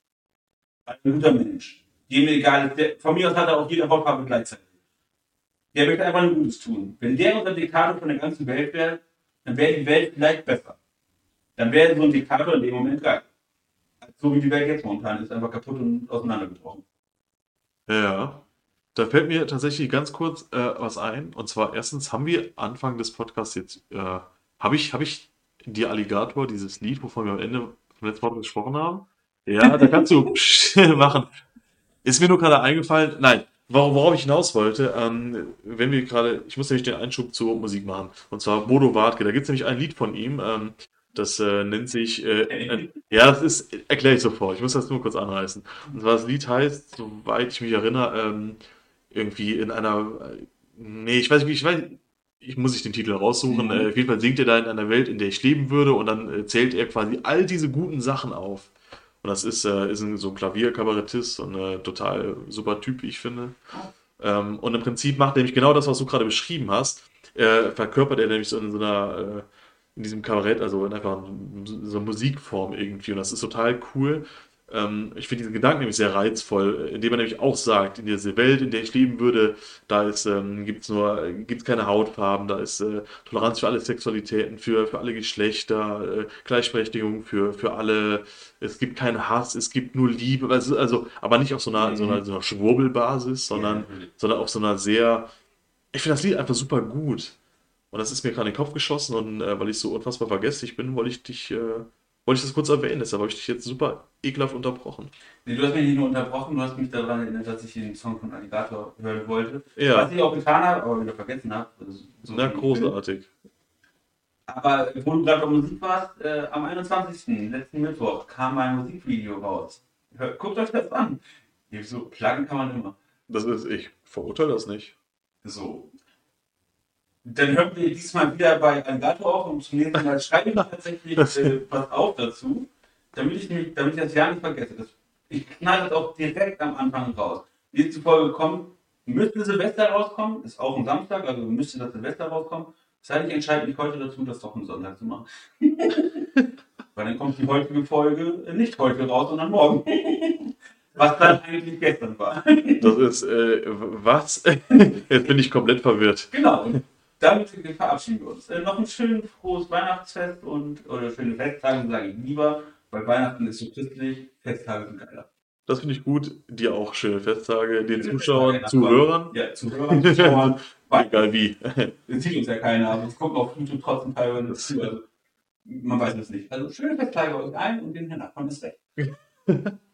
Ein guter Mensch. Dem egal ist, der, von mir aus hat er auch jede Hautfarbe gleichzeitig. Der möchte einfach nur Gutes tun. Wenn der unser Diktator von der ganzen Welt wäre, dann wäre die Welt vielleicht besser. Dann wäre so ein Diktator in dem Moment geil. So wie die Welt jetzt momentan ist, einfach kaputt und auseinandergebrochen. Ja. Da fällt mir tatsächlich ganz kurz äh, was ein. Und zwar erstens haben wir Anfang des Podcasts jetzt, äh, habe ich, habe ich die Alligator, dieses Lied, wovon wir am Ende vom letzten Podcast gesprochen haben? Ja, da kannst du machen. Ist mir nur gerade eingefallen, nein, wor- worauf ich hinaus wollte, ähm, wenn wir gerade, ich muss nämlich den Einschub zur Musik machen. Und zwar Bodo Wartke. Da gibt es nämlich ein Lied von ihm, ähm, das äh, nennt sich, äh, äh, ja, das ist, erkläre ich sofort. Ich muss das nur kurz anreißen. Und zwar das Lied heißt, soweit ich mich erinnere, ähm, irgendwie in einer, nee, ich weiß nicht, ich weiß, ich muss sich den Titel raussuchen. Mhm. Äh, auf jeden Fall singt er da in einer Welt, in der ich leben würde, und dann äh, zählt er quasi all diese guten Sachen auf. Und das ist, äh, ist ein, so ein Klavierkabarettist und äh, total super Typ, ich finde. Ähm, und im Prinzip macht er nämlich genau das, was du gerade beschrieben hast. Äh, verkörpert er nämlich so in so einer, äh, in diesem Kabarett, also in einfach so einer Musikform irgendwie. Und das ist total cool. Ähm, ich finde diesen Gedanken nämlich sehr reizvoll, indem er nämlich auch sagt, in dieser Welt, in der ich leben würde, da ist, ähm, gibt's nur, gibt's keine Hautfarben, da ist äh, Toleranz für alle Sexualitäten, für, für alle Geschlechter, äh, Gleichberechtigung für, für alle, es gibt keinen Hass, es gibt nur Liebe, also, also aber nicht auf so einer, so einer, so einer Schwurbelbasis, sondern, sondern auf so einer sehr, ich finde das Lied einfach super gut. Und das ist mir gerade in den Kopf geschossen und äh, weil ich so unfassbar vergesslich bin, wollte ich dich, äh, wollte ich das kurz erwähnen, deshalb habe ich dich jetzt super ekelhaft unterbrochen. Nee, du hast mich nicht nur unterbrochen, du hast mich daran erinnert, dass ich den Song von Alligator hören wollte. Ja. Was ich auch getan habe, aber wieder vergessen habe. So Na, großartig. Aber wo du gerade bei Musik warst, äh, am 21. letzten Mittwoch kam mein Musikvideo raus. Hör, guckt euch das an. So, plagen kann man immer. Das ist, ich verurteile das nicht. So. Dann hören wir diesmal wieder bei Alligator auf und zum nächsten Mal schreibe ich tatsächlich äh, was auf dazu, damit ich, nicht, damit ich das ja nicht vergesse. Das, ich knall das auch direkt am Anfang raus. Die Folge kommt, müsste Silvester rauskommen, ist auch ein Samstag, also müsste das Silvester rauskommen. Das heißt, ich entscheide mich heute dazu, das doch am Sonntag zu machen. Weil dann kommt die heutige Folge äh, nicht heute raus, sondern morgen. Was dann eigentlich gestern war. Das ist, äh, was? Jetzt bin ich komplett verwirrt. Genau. Damit verabschieden wir uns. Äh, noch ein schönes frohes Weihnachtsfest und oder schöne Festtage, sage ich lieber, weil Weihnachten ist so christlich, Festtage sind geiler. Das finde ich gut. Dir auch schöne Festtage, den Schöne Zuschauern, Festtage, Zuhörern. Ja, Zuhörern, Zuschauern. Egal wie. es sieht uns ja keiner, aber es guckt auf YouTube trotzdem teilweise zu. Also, man weiß es nicht. Also schöne Festtage euch ein und den Herrn Nachbarn ist weg.